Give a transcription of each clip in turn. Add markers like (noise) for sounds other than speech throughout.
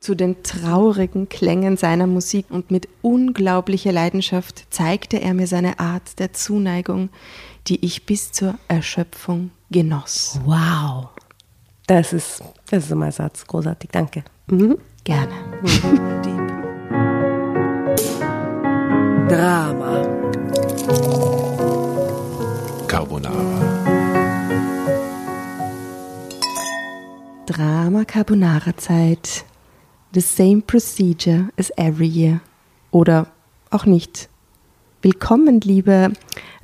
zu den traurigen Klängen seiner Musik und mit unglaublicher Leidenschaft zeigte er mir seine Art der Zuneigung, die ich bis zur Erschöpfung genoss. Wow. Das ist, das ist mein Satz. Großartig. Danke. Mhm. Gerne. Drama. Carbonara. Drama Carbonara Zeit. The same procedure as every year. Oder auch nicht. Willkommen, liebe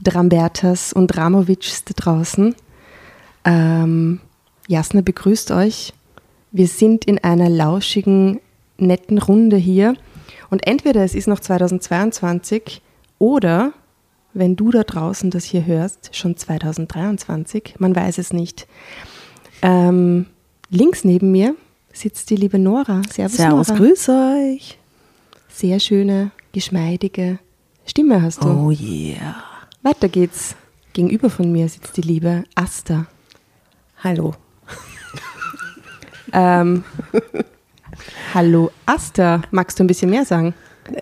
Drambertas und Dramovics da draußen. Ähm, Jasna begrüßt euch. Wir sind in einer lauschigen, netten Runde hier. Und entweder es ist noch 2022 oder, wenn du da draußen das hier hörst, schon 2023. Man weiß es nicht. Ähm, links neben mir sitzt die liebe Nora. Servus, Servus, Nora. grüß euch. Sehr schöne, geschmeidige Stimme hast du. Oh yeah. Weiter geht's. Gegenüber von mir sitzt die liebe Asta. Hallo. (laughs) Ähm, hallo Asta, magst du ein bisschen mehr sagen?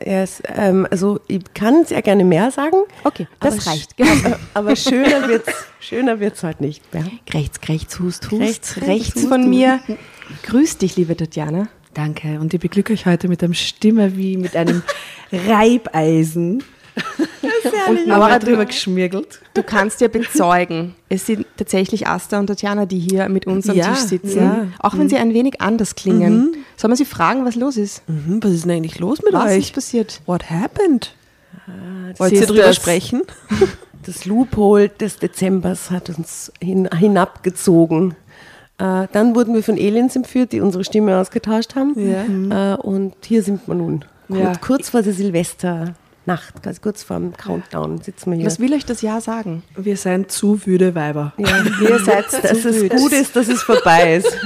Yes, ähm, also ich kann sehr gerne mehr sagen. Okay, das reicht. sch- (laughs) Aber, schöner wird's, schöner wird's halt nicht. Ja. Rechts, rechts, hust, hust. Rechts, Rechts, rechts, von mir. (laughs) Grüß dich, liebe Tatjana. Danke. Und ich beglücke euch heute mit einer Stimme wie mit einem Reibeisen. Und Nora drüber geschmirgelt. Du kannst ja bezeugen, es sind tatsächlich Asta und Tatjana, die hier mit uns am Ja, Tisch sitzen. ja. Auch wenn sie ein wenig anders klingen. Soll man sie fragen, was los ist? Mhm, was ist denn eigentlich los mit Was euch? ist passiert? What happened? Wollt Sie ihr ist drüber das- sprechen? (laughs) Das Loophole des Dezembers hat uns hin, hinabgezogen. Äh, dann wurden wir von Aliens entführt, die unsere Stimme ausgetauscht haben. Äh, und hier sind wir nun. Kurz, Ja. kurz vor der Silvesternacht, ganz kurz vor dem Countdown sitzen wir hier. Was will euch das Jahr sagen? Wir sind zu wüde Weiber. ja, (laughs) ihr seid, dass es gut ist, dass es vorbei ist.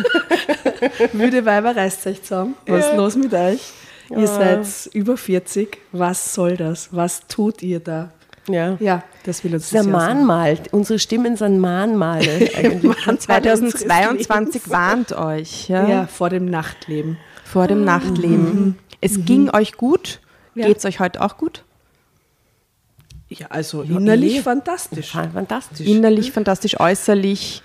(laughs) Wüde Weiber reißt euch zusammen. Was ist los mit euch? Ihr seid über 40. Was soll das? Was tut ihr da? Ja. Ja, das will uns das sagen. Mahnmal, unsere Stimmen sind Mahnmale. (laughs) eigentlich. 2022 warnt euch ja, Ja, vor dem Nachtleben. vor dem Nachtleben. Es ging euch gut. Ja. Geht's euch heute auch gut? Ja, also innerlich eh. fantastisch. Fantastisch. Innerlich fantastisch, äußerlich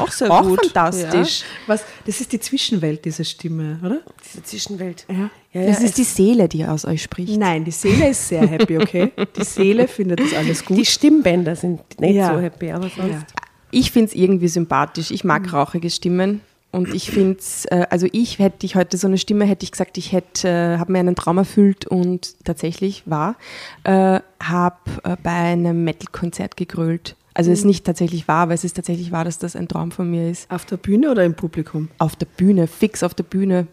Auch sehr auch gut. fantastisch. Was, das ist die Zwischenwelt, diese Stimme, oder? Diese Zwischenwelt. Ja. Ja, Das ja, ist die Seele, die aus euch spricht. Nein, die Seele ist sehr happy, okay? Die Seele findet das alles gut. die Stimmbänder sind nicht Ja. so happy, aber sonst. Ja. Ich finde es irgendwie sympathisch. Ich mag rauchige Stimmen. Und ich finde es, äh, also ich hätte ich heute so eine Stimme, hätte ich gesagt, ich hätte, äh, habe mir einen Traum erfüllt und tatsächlich war, äh, habe äh, bei einem Metal-Konzert gegrölt. Also es ist nicht tatsächlich wahr, aber es ist tatsächlich wahr, dass das ein Traum von mir ist. Auf der Bühne oder im Publikum? Auf der Bühne, fix auf der Bühne,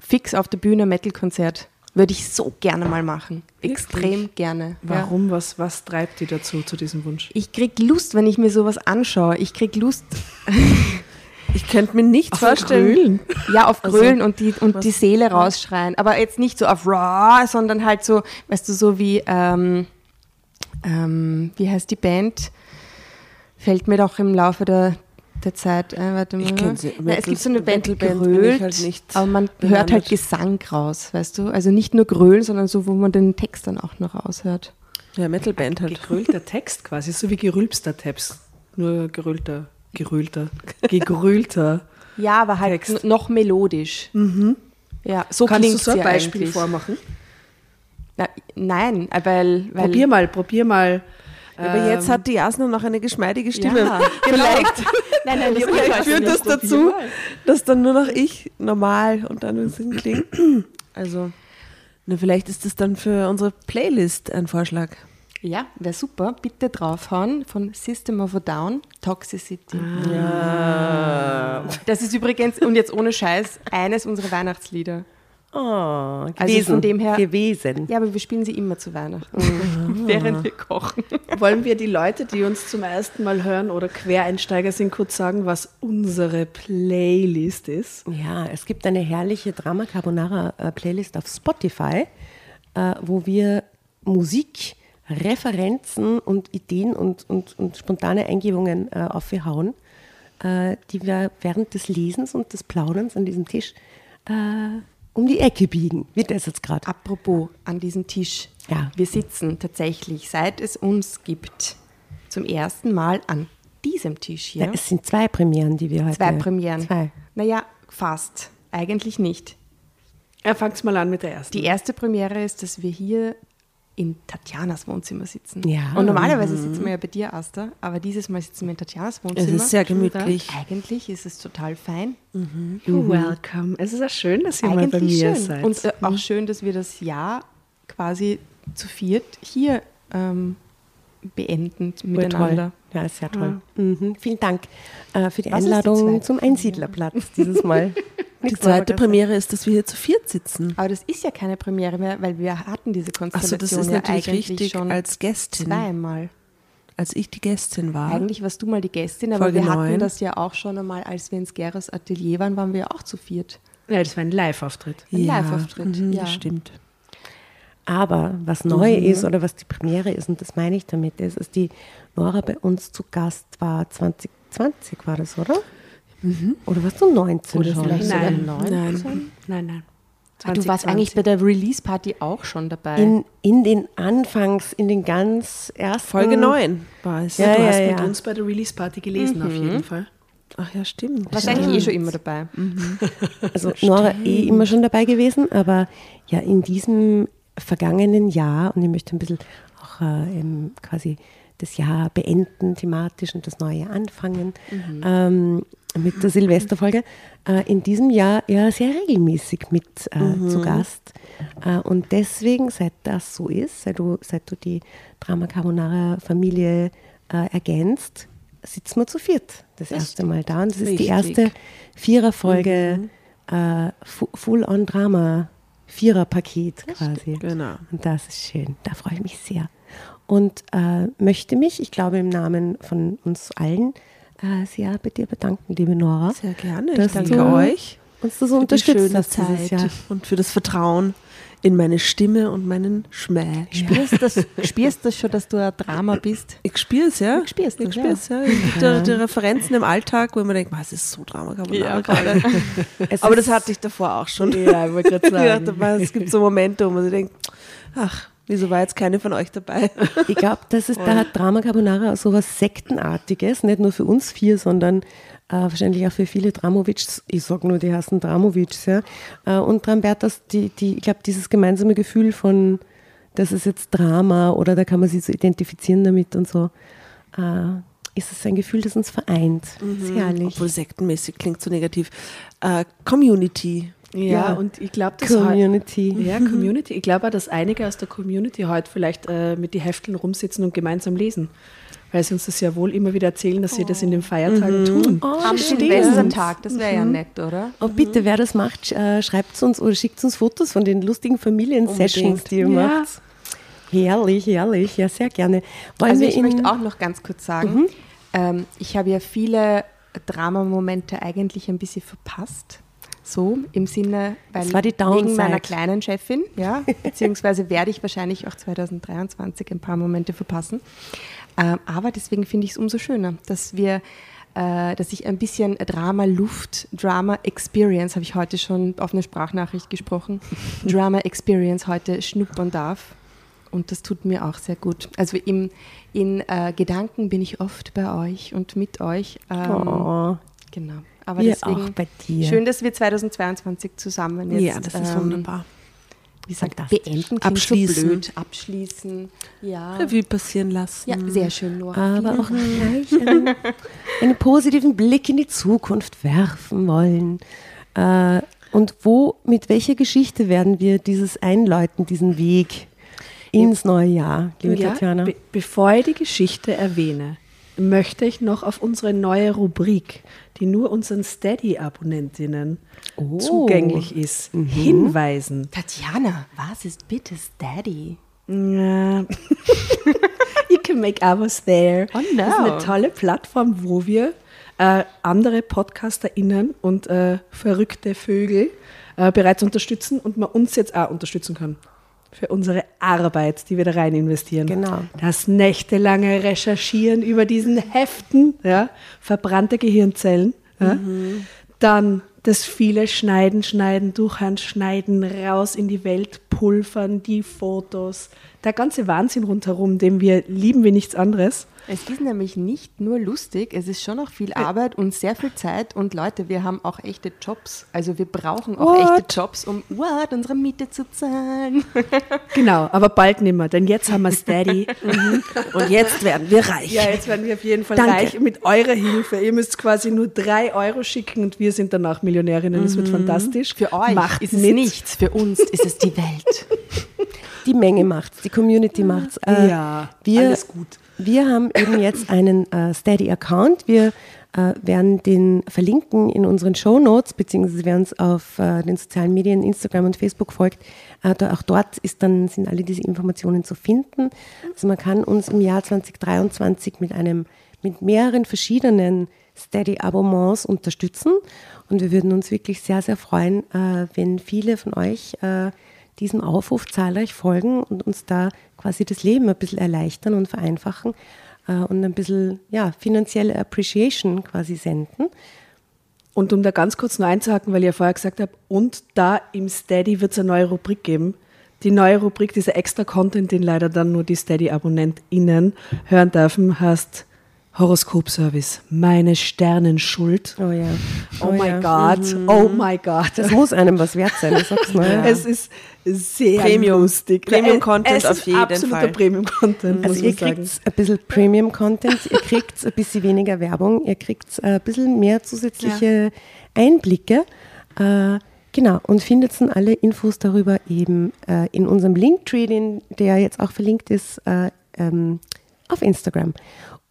fix auf der Bühne Metal-Konzert. Würde ich so gerne mal machen. Extrem gerne. Ja. Warum? Was, was treibt die dazu, zu diesem Wunsch? Ich krieg Lust, wenn ich mir sowas anschaue. Ich krieg Lust, (laughs) Ich könnte mir nicht Auf vorstellen. Grölen? ja, auf Grölen und, die, und die Seele rausschreien. Aber jetzt nicht so auf Raw, sondern halt so, weißt du, so wie, ähm, ähm, wie heißt die Band? Fällt mir doch im Laufe der, der Zeit ein. Warte mal. Ich kenn sie. Na, es gibt so eine Band, die grölt, halt nicht aber man hört halt Gesang raus, weißt du? Also nicht nur Grölen, sondern so, wo man den Text dann auch noch raushört. Ja, Metalband halt. Gerüllter Text quasi, so wie gerülpster Text. Nur gerüllter, gerüllter, (laughs) gegrülter. Ja, aber halt Text. noch melodisch. Ja, so Kannst du so ein Beispiel eigentlich. vormachen? Na, nein, äh, weil, weil Probier mal, probier mal. Aber jetzt hat die Jasna noch eine geschmeidige Stimme. Ja, (laughs) Vielleicht, (laughs) Nein, nein, das vielleicht führt das dazu, dass dann nur noch ich normal und dann ein bisschen klingt. Also, na, vielleicht ist das dann für unsere Playlist ein Vorschlag. Ja, wäre super. Bitte draufhauen von System of a Down, Toxicity. Ja. Das ist übrigens, und jetzt ohne Scheiß, eines unserer Weihnachtslieder. Oh, gewesen. Also von dem her- Gewesen. Ja, aber wir spielen sie immer zu Weihnachten, (laughs) während wir kochen. Wollen wir die Leute, die uns zum ersten Mal hören oder Quereinsteiger sind, kurz sagen, was unsere Playlist ist? Ja, es gibt eine herrliche Drama Carbonara äh, Playlist auf Spotify, äh, wo wir Musik, Referenzen und Ideen und, und, und spontane Eingebungen äh, aufhauen, die wir während des Lesens und des Plauderns an diesem Tisch äh, um die Ecke biegen, wie das jetzt gerade. Apropos an diesem Tisch. Ja. Wir sitzen tatsächlich, seit es uns gibt, zum ersten Mal an diesem Tisch hier. Ja, es sind zwei Premieren, die wir heute. Zwei Premieren. Zwei. Naja, fast. Eigentlich nicht. Er fängt mal an mit der ersten. Die erste Premiere ist, dass wir hier in Tatjanas Wohnzimmer sitzen. Ja. Und normalerweise sitzen wir ja bei dir, Asta, aber dieses Mal sitzen wir in Tatjanas Wohnzimmer. Es ist sehr gemütlich. Eigentlich ist es total fein. You're welcome. Es ist ja schön, dass ihr mal bei Eigentlich mir schön. seid. Und äh, auch schön, dass wir das Jahr quasi zu viert hier ähm, beenden miteinander. Ja, ist sehr toll. Mhm. Vielen Dank äh, für die Was die Einladung zweite zum Einsiedlerplatz dieses Mal. (laughs) Die zweite Premiere ist, dass wir hier zu viert sitzen. Aber das ist ja keine Premiere mehr, weil wir hatten diese Konstellation das ist ja natürlich eigentlich richtig schon als Gästin. zweimal. Als ich die Gästin war. Eigentlich warst du mal die Gästin, aber Folge wir hatten das ja auch schon einmal, als wir ins Geras Atelier waren, waren wir ja auch zu viert. ja, das war ein Live-Auftritt. Ein Live-Auftritt, mhm, ja. Das stimmt. Aber was neu ist oder was die Premiere ist, und das meine ich damit, ist, dass die Nora bei uns zu Gast war, 2020 war das, oder? Oder warst du 19 Oder schon? vielleicht sogar Nein. 19. Nein, nein. Ah, du warst 2020. eigentlich bei der Release-Party auch schon dabei. In, in den Anfangs, in den ganz ersten... Folge 9 war es. Ja, du ja, hast ja. mit uns bei der Release-Party gelesen, auf jeden Fall. Ach ja, stimmt. warst eigentlich eh schon immer dabei. Also (laughs) Nora eh immer schon dabei gewesen, aber ja in diesem vergangenen Jahr, und ich möchte ein bisschen auch äh, quasi das Jahr beenden thematisch und das neue anfangen ähm, mit der Silvesterfolge, äh, in diesem Jahr ja sehr regelmäßig mit äh, zu Gast. Äh, und deswegen, seit das so ist, seit du, seit du die Drama Carbonara Familie äh, ergänzt, sitzen wir zu viert das erste Mal da. Und das ist die Richtig. erste Viererfolge äh, Fu- Full-on-Drama, Vierer-Paket quasi. Genau. Und das ist schön. Da freue ich mich sehr. Und äh, möchte mich, ich glaube, im Namen von uns allen äh, sehr bei dir bedanken, liebe Nora. Sehr gerne. Ich danke euch Uns das so unterstützt hast dieses Jahr. und für das Vertrauen in meine Stimme und meinen Schmäh. Spürst das, spürst das schon, dass du ein Drama bist? Ich es, ja. Ich spür's ich spür's, ja. Es gibt ja. die Referenzen im Alltag, wo ich mir denke, was ist so Drama Carbonara gerade. (laughs) Es Aber das hatte ich davor auch schon. Ja, ich wollte gerade (laughs) Ich dachte, sagen. es gibt so Momente, wo man sich denkt, ach, wieso war jetzt keine von euch dabei? Ich glaube, das ist, da hat Drama Carbonara so was Sektenartiges, nicht nur für uns vier, sondern äh, wahrscheinlich auch für viele Dramovics. Ich sage nur, die heißen Dramovics, ja. Äh, und Drambertas, die, die, ich glaube, dieses gemeinsame Gefühl von, das ist jetzt Drama oder da kann man sich so identifizieren damit und so, äh, ist es ein Gefühl, das uns vereint. Das ist herrlich. Obwohl sektenmäßig klingt so negativ. Äh, Community. Ja, Ja. und ich glaube, dass Community. Ja, Community. Ich glaube auch, dass einige aus der Community heute vielleicht äh, mit die Hefteln rumsitzen und gemeinsam lesen. Weil sie uns das ja wohl immer wieder erzählen, dass sie das in den Feiertagen tun. Am stimmt. Silvestertag, das wäre ja nett, oder? Oh, bitte, wer das macht, äh, schreibt es uns oder schickt uns Fotos von den lustigen Familiensessions, die ihr Ja. macht. Herrlich, herrlich, ja, sehr gerne. Wollen Also wir ich möchte auch noch ganz kurz sagen, ähm, ich habe ja viele Dramamomente eigentlich ein bisschen verpasst. So im Sinne, weil Das war die wegen meiner kleinen Chefin, ja, (laughs) beziehungsweise werde ich wahrscheinlich auch 2023 ein paar Momente verpassen. Ähm, aber deswegen finde ich es umso schöner, dass wir, äh, dass ich ein bisschen Drama Luft, Drama Experience, habe ich heute schon auf eine Sprachnachricht gesprochen, (laughs) Drama Experience heute schnuppern darf. Und das tut mir auch sehr gut. Also im, in äh, Gedanken bin ich oft bei euch und mit euch. Ähm, Oh, Genau. Aber wir deswegen auch bei dir. schön, dass wir 2022 zusammen jetzt ja, das ist ähm, wunderbar. Wie sagt Fantastisch. beenden Abschließen. so blöd. Abschließen. Ja. Revue passieren lassen. Ja, sehr schön, Nora. aber auch gleich einen, (laughs) einen positiven Blick in die Zukunft werfen wollen. Äh, und wo, mit welcher Geschichte werden wir dieses einläuten, diesen Weg ins neue Jahr, liebe Ja, Tatjana? be bevor ich die Geschichte erwähne, möchte ich noch auf unsere neue Rubrik, die nur unseren Steady-Abonnentinnen Oh. zugänglich ist, hinweisen. Tatjana, was ist bitte Steady? Ja. (laughs) you can make ours there. Oh Das ist eine no. tolle Plattform, wo wir äh, andere PodcasterInnen und äh, verrückte Vögel äh, bereits unterstützen und man uns jetzt auch unterstützen kann. Für unsere Arbeit, die wir da rein investieren. Genau. Das nächtelange Recherchieren über diesen Heften, ja, verbrannte Gehirnzellen. Ja. Dann das viele Schneiden, Schneiden, Durchhand, Schneiden, raus in die Welt, pulvern, die Fotos, der ganze Wahnsinn rundherum, den wir lieben wie nichts anderes. Es ist nämlich nicht nur lustig, es ist schon auch viel Arbeit und sehr viel Zeit. Und Leute, wir haben auch echte Jobs. Also wir brauchen auch What? echte Jobs, um what, unsere Miete zu zahlen. (laughs) Genau, aber bald nimmer, denn jetzt haben wir Steady. (laughs) Und jetzt werden wir reich. Ja, jetzt werden wir auf jeden Fall Danke. reich mit eurer Hilfe. Ihr müsst quasi nur drei Euro schicken und wir sind danach Millionärinnen. Das wird fantastisch. Für euch Macht ist es mit. nichts, für uns ist es die Welt. Die Menge macht's, die Community macht's. Äh, Ja, wir, alles gut. Wir haben eben jetzt einen äh, Steady-Account. Wir äh, werden den verlinken in unseren Show Notes, beziehungsweise wer uns auf äh, den sozialen Medien, Instagram und Facebook folgt, äh, da, auch dort ist dann, sind alle diese Informationen zu finden. Also man kann uns im Jahr 2023 mit einem, mit mehreren verschiedenen Steady-Abonnements unterstützen. Und wir würden uns wirklich sehr, sehr freuen, äh, wenn viele von euch äh, diesem Aufruf zahlreich folgen und uns da quasi das Leben ein bisschen erleichtern und vereinfachen äh, und ein bisschen ja, finanzielle Appreciation quasi senden. Und um da ganz kurz nur einzuhaken, weil ich ja vorher gesagt habe, und da im Steady wird es eine neue Rubrik geben. Die neue Rubrik, dieser extra Content, den leider dann nur die Steady-AbonnentInnen hören dürfen, heißt Horoskopservice. Meine Sternenschuld. Oh ja. Oh, my ja. God, oh my God. Das muss einem was wert sein, ich sag's mal. (laughs) Ja. Es ist sehr Premium. lustig. Premium-Content auf jeden absoluter Fall. Premium-Content, muss Also ihr kriegt ein bisschen Premium-Content, ihr kriegt ein bisschen weniger Werbung, ihr kriegt ein bisschen mehr zusätzliche Einblicke. Äh, genau, und findet dann alle Infos darüber eben äh, in unserem Linktree, den, der jetzt auch verlinkt ist, äh, ähm, auf Instagram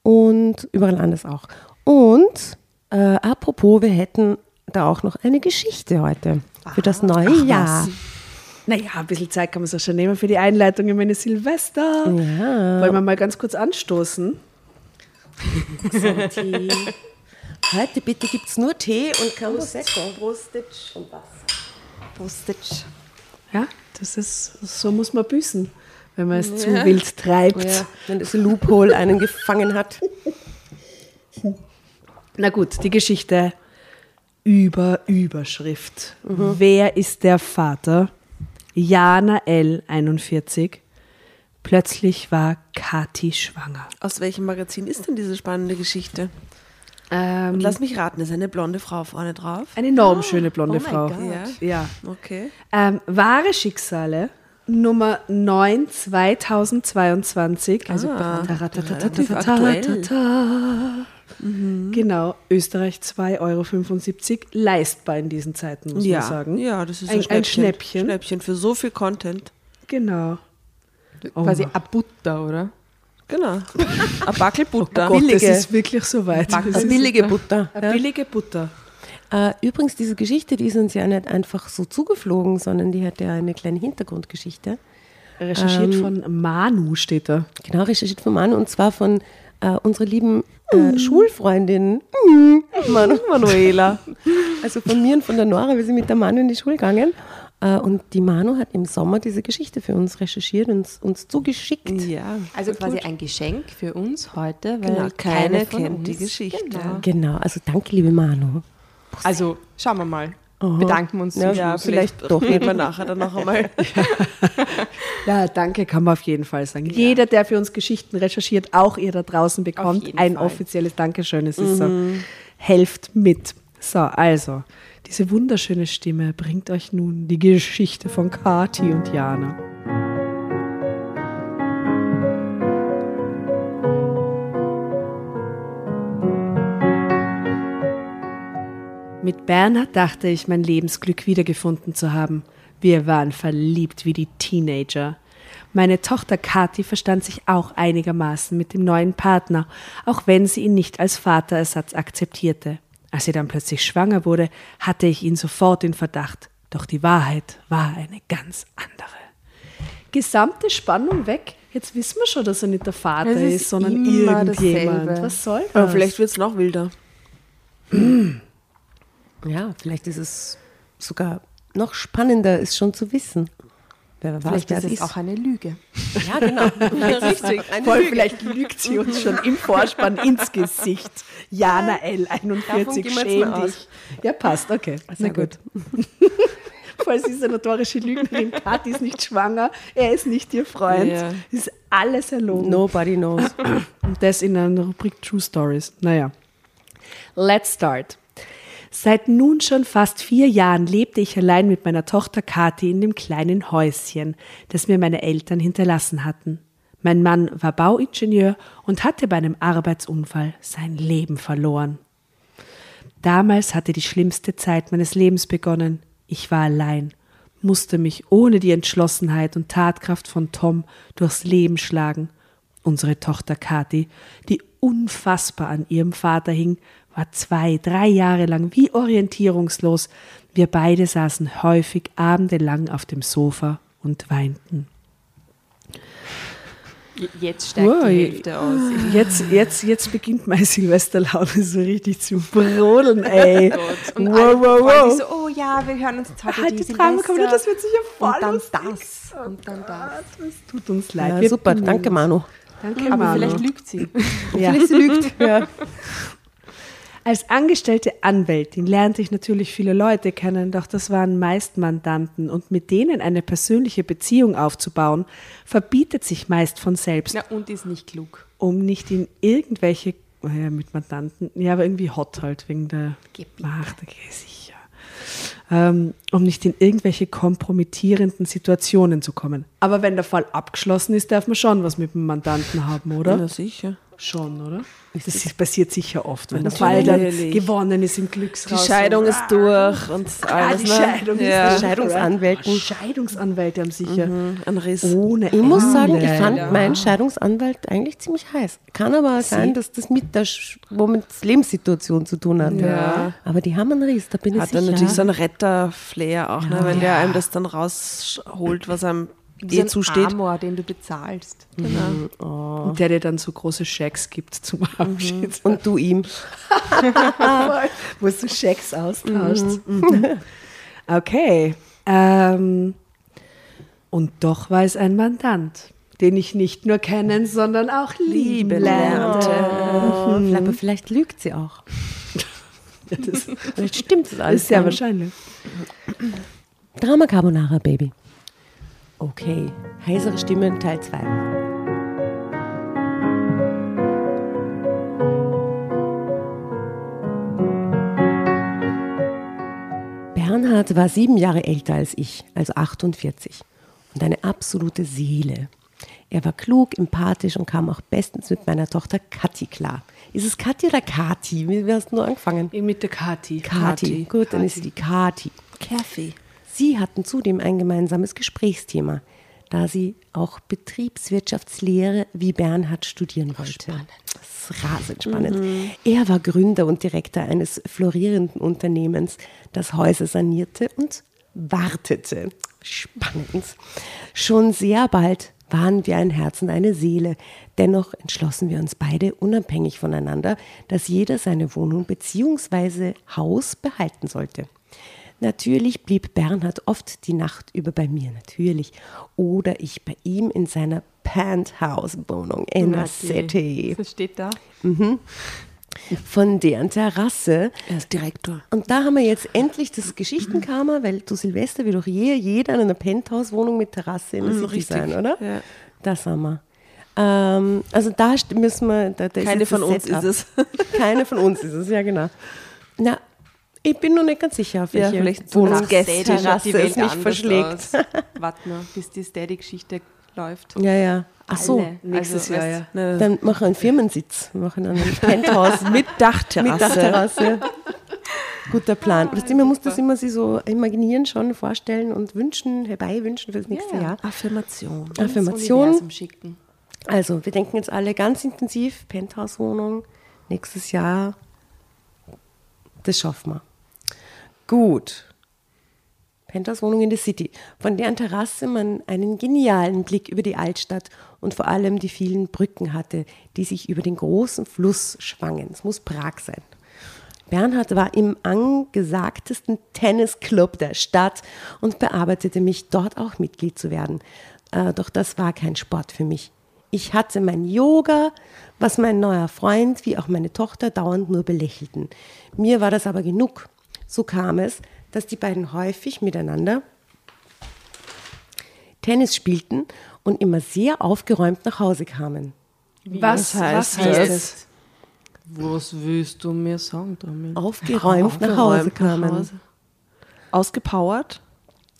und überall anders auch. Und äh, apropos, wir hätten da auch noch eine Geschichte heute für das neue ach Jahr. was. Naja, ein bisschen Zeit kann man sich schon nehmen für die Einleitung in meine Silvester. Ja. Wollen wir mal ganz kurz anstoßen? Heute bitte gibt es nur Tee und Prosecco. Prostitsch. Und Wasser. Prostitsch. Ja, das ist, so muss man büßen, wenn man es zu wild treibt. Ja, wenn das Loophole einen gefangen hat. Na gut, die Geschichte über Überschrift. Mhm. Wer ist der Vater? Jana L. 41. Plötzlich war Kati schwanger. Aus welchem Magazin ist denn diese spannende Geschichte? Ähm, Und lass mich raten, ist eine blonde Frau vorne drauf? eine enorm schöne blonde oh Frau. Ja. Ja. Okay. Ähm, wahre Schicksale Nummer 9 2022. Also Ah, relativ aktuell. Genau, Österreich 2,75 Euro. Leistbar in diesen Zeiten, muss ja. man sagen. Ja, das ist Ein- ein, ein Schnäppchen. Schnäppchen. Schnäppchen für so viel Content. Genau. Quasi a Butter, oder? Genau. (laughs) Eine Backelbutter. Gott, billige, das ist wirklich soweit. Das Eine ist billige Butter. eine billige Butter. Äh, übrigens, diese Geschichte, die ist uns ja nicht einfach so zugeflogen, sondern die hat ja eine kleine Hintergrundgeschichte. Recherchiert von Manu steht da. Genau, recherchiert von Manu und zwar von äh, unserer lieben äh, Schulfreundin mm, Manu, (laughs) Manuela. Also von mir und von der Nora, wir sind mit der Manu in die Schule gegangen. Äh, und die Manu hat im Sommer diese Geschichte für uns recherchiert und uns, zugeschickt. Ja. Also quasi ein Geschenk für uns heute, weil Genau, keine, keine von kennt uns, die Geschichte. Genau. Genau, also danke, liebe Manu. Also schauen wir mal. Bedanken wir uns. Ja, Ja, vielleicht doch reden wir nachher dann noch einmal. (laughs) Ja, danke kann man auf jeden Fall sagen. Jeder, der für uns Geschichten recherchiert, auch ihr da draußen bekommt, ein Fall. offizielles Dankeschön. Es ist so, helft mit. So, also, diese wunderschöne Stimme bringt euch nun die Geschichte von Kati und Jana. Mit Bernhard dachte ich, mein Lebensglück wiedergefunden zu haben. Wir waren verliebt wie die Teenager. Meine Tochter Kathi verstand sich auch einigermaßen mit dem neuen Partner, auch wenn sie ihn nicht als Vaterersatz akzeptierte. Als sie dann plötzlich schwanger wurde, hatte ich ihn sofort in Verdacht. Doch die Wahrheit war eine ganz andere. Gesamte Spannung weg. Jetzt wissen wir schon, dass er nicht der Vater ist ist, sondern irgendjemand. dasselbe. Was soll das? Aber vielleicht wird es noch wilder. Ja, vielleicht ist es sogar noch spannender, es schon zu wissen. Wer weiß, Vielleicht wer ist es es auch eine Lüge. Ja, genau. (laughs) Richtig. Voll, vielleicht lügt sie uns schon im Vorspann ins Gesicht. Jana L. Davon 41, gehen wir jetzt schäm dich. Ja, passt, okay. Sehr Na gut. Voll, sie ist eine notorische Lügnerin. Kathi ist nicht schwanger, er ist nicht ihr Freund. Das ist alles erlogen. Nobody knows. (coughs) Und das in einer Rubrik True Stories. Naja. Let's start. Seit nun schon fast vier Jahren lebte ich allein mit meiner Tochter Kathi in dem kleinen Häuschen, das mir meine Eltern hinterlassen hatten. Mein Mann war Bauingenieur und hatte bei einem Arbeitsunfall sein Leben verloren. Damals hatte die schlimmste Zeit meines Lebens begonnen. Ich war allein, musste mich ohne die Entschlossenheit und Tatkraft von Tom durchs Leben schlagen. Unsere Tochter Kathi, die unfassbar an ihrem Vater hing, war zwei, drei Jahre lang wie orientierungslos. Wir beide saßen häufig abendelang auf dem Sofa und weinten. Jetzt steigt Wow, die Hälfte aus. Jetzt, jetzt, jetzt beginnt meine Silvesterlaune so richtig zu brodeln, ey. (laughs) Und Wow, alle wow, wow. so, oh ja, wir hören uns heute Ah, die Drama kommt, Silvester. das wird sicher voll Und dann lustig. das. Und dann das. Es tut uns leid. Ja, super, danke. Manu. Danke, Aber Manu. vielleicht lügt sie. (laughs) Ja. Vielleicht sie lügt. (laughs) Ja. Als angestellte Anwältin lernte ich natürlich viele Leute kennen, doch das waren meist Mandanten und mit denen eine persönliche Beziehung aufzubauen, verbietet sich meist von selbst, Ja, und ist nicht klug. um nicht in irgendwelche, naja, mit Mandanten, ja, aber irgendwie hot halt, wegen der Macht, okay, sicher. Ähm, um nicht in irgendwelche kompromittierenden Situationen zu kommen. Aber wenn der Fall abgeschlossen ist, darf man schon was mit dem Mandanten haben, oder? Na sicher. Schon, oder? Das passiert sicher oft, wenn der Fall dann gewonnen ist im Die Glücksraus. Scheidung ist durch und Ah, alles. die ne? Scheidung ja. ist durch. Scheidungsanwälten. Oh, Scheidungsanwälte haben sicher Ein Riss. ohne Ich muss sagen, ich fand meinen Scheidungsanwalt eigentlich ziemlich heiß. Kann aber sein, dass das mit der Sch- wo mit der Lebenssituation zu tun hat. Ja. Aber die haben einen Riss, da bin ich Hat sicher. dann natürlich so einen Retter-Flair auch, ne? wenn der einem das dann rausholt, was einem eh zusteht. Amor, den du bezahlst. Und der dir dann so große Schecks gibt zum Abschied. Und du ihm. (laughs) Wo du Schecks austauschst. Mhm. Okay. Ähm, und doch war es ein Mandant, den ich nicht nur kennen, sondern auch lieben lernte. Oh, Aber vielleicht lügt sie auch. (laughs) Das Vielleicht stimmt das alles. ist nicht. wahrscheinlich. Drama Carbonara, Baby. Okay, heisere Stimmen Teil 2. Bernhard war sieben Jahre älter als ich, also 48, und eine absolute Seele. Er war klug, empathisch und kam auch bestens mit meiner Tochter Kathi klar. Ist es Kathi oder Kati? Wie hast du nur angefangen? Mit der Kati. Kati. Gut, dann ist sie die Kati. Kathy. Sie hatten zudem ein gemeinsames Gesprächsthema, da sie auch Betriebswirtschaftslehre wie Bernhard studieren wollte. Das ist rasend spannend. Er war Gründer und Direktor eines florierenden Unternehmens, das Häuser sanierte und wartete. Spannend. Schon sehr bald waren wir ein Herz und eine Seele. Dennoch entschlossen wir uns beide unabhängig voneinander, dass jeder seine Wohnung bzw. Haus behalten sollte. Natürlich blieb Bernhard oft die Nacht über bei mir, natürlich. Oder ich bei ihm in seiner Penthouse-Wohnung in der City. Was steht da? Von deren Terrasse. Er ist Direktor. Und da haben wir jetzt endlich das Geschichtenkammer, weil zu Silvester will doch je, jeder in einer Penthouse-Wohnung mit Terrasse in der Mhm, City richtig. sein, oder? Ja. Das haben wir. Ähm, also da müssen wir. Da, da Keine von uns ist es. Keine von uns ist es, ja genau. Na, ich bin noch nicht ganz sicher, auf Ja, welche vielleicht Wohnung nach Daddy schaut Terrasse die Welt es mich verschlägt. aus. (laughs) Warte nur, bis die Steady-Geschichte läuft. Ja, ja. Ach so. Alle. nächstes Also, Jahr, ja. Ne, Dann machen wir einen Firmensitz. Wir machen einen (laughs) Penthouse mit Dachterrasse. mit Dachterrasse. (laughs) Guter Plan. Weißt du, man muss das immer sich so imaginieren, schon vorstellen und wünschen, herbeiwünschen für das nächste Ja. Jahr. Affirmation. Affirmation. Also, wir denken jetzt alle ganz intensiv, Penthouse-Wohnung, nächstes Jahr, das schaffen wir. Gut. Penthouse-Wohnung in der City, von deren Terrasse man einen genialen Blick über die Altstadt und vor allem die vielen Brücken hatte, die sich über den großen Fluss schwangen. Es muss Prag sein. Bernhard war im angesagtesten Tennisclub der Stadt und bearbeitete mich, dort auch Mitglied zu werden. Äh, doch das war kein Sport für mich. Ich hatte mein Yoga, was mein neuer Freund wie auch meine Tochter dauernd nur belächelten. Mir war das aber genug. So kam es, dass die beiden häufig miteinander Tennis spielten und immer sehr aufgeräumt nach Hause kamen. Was, heißt was heißt das? das? Was willst du mir sagen damit? Aufgeräumt, nach Hause kamen. Ausgepowert?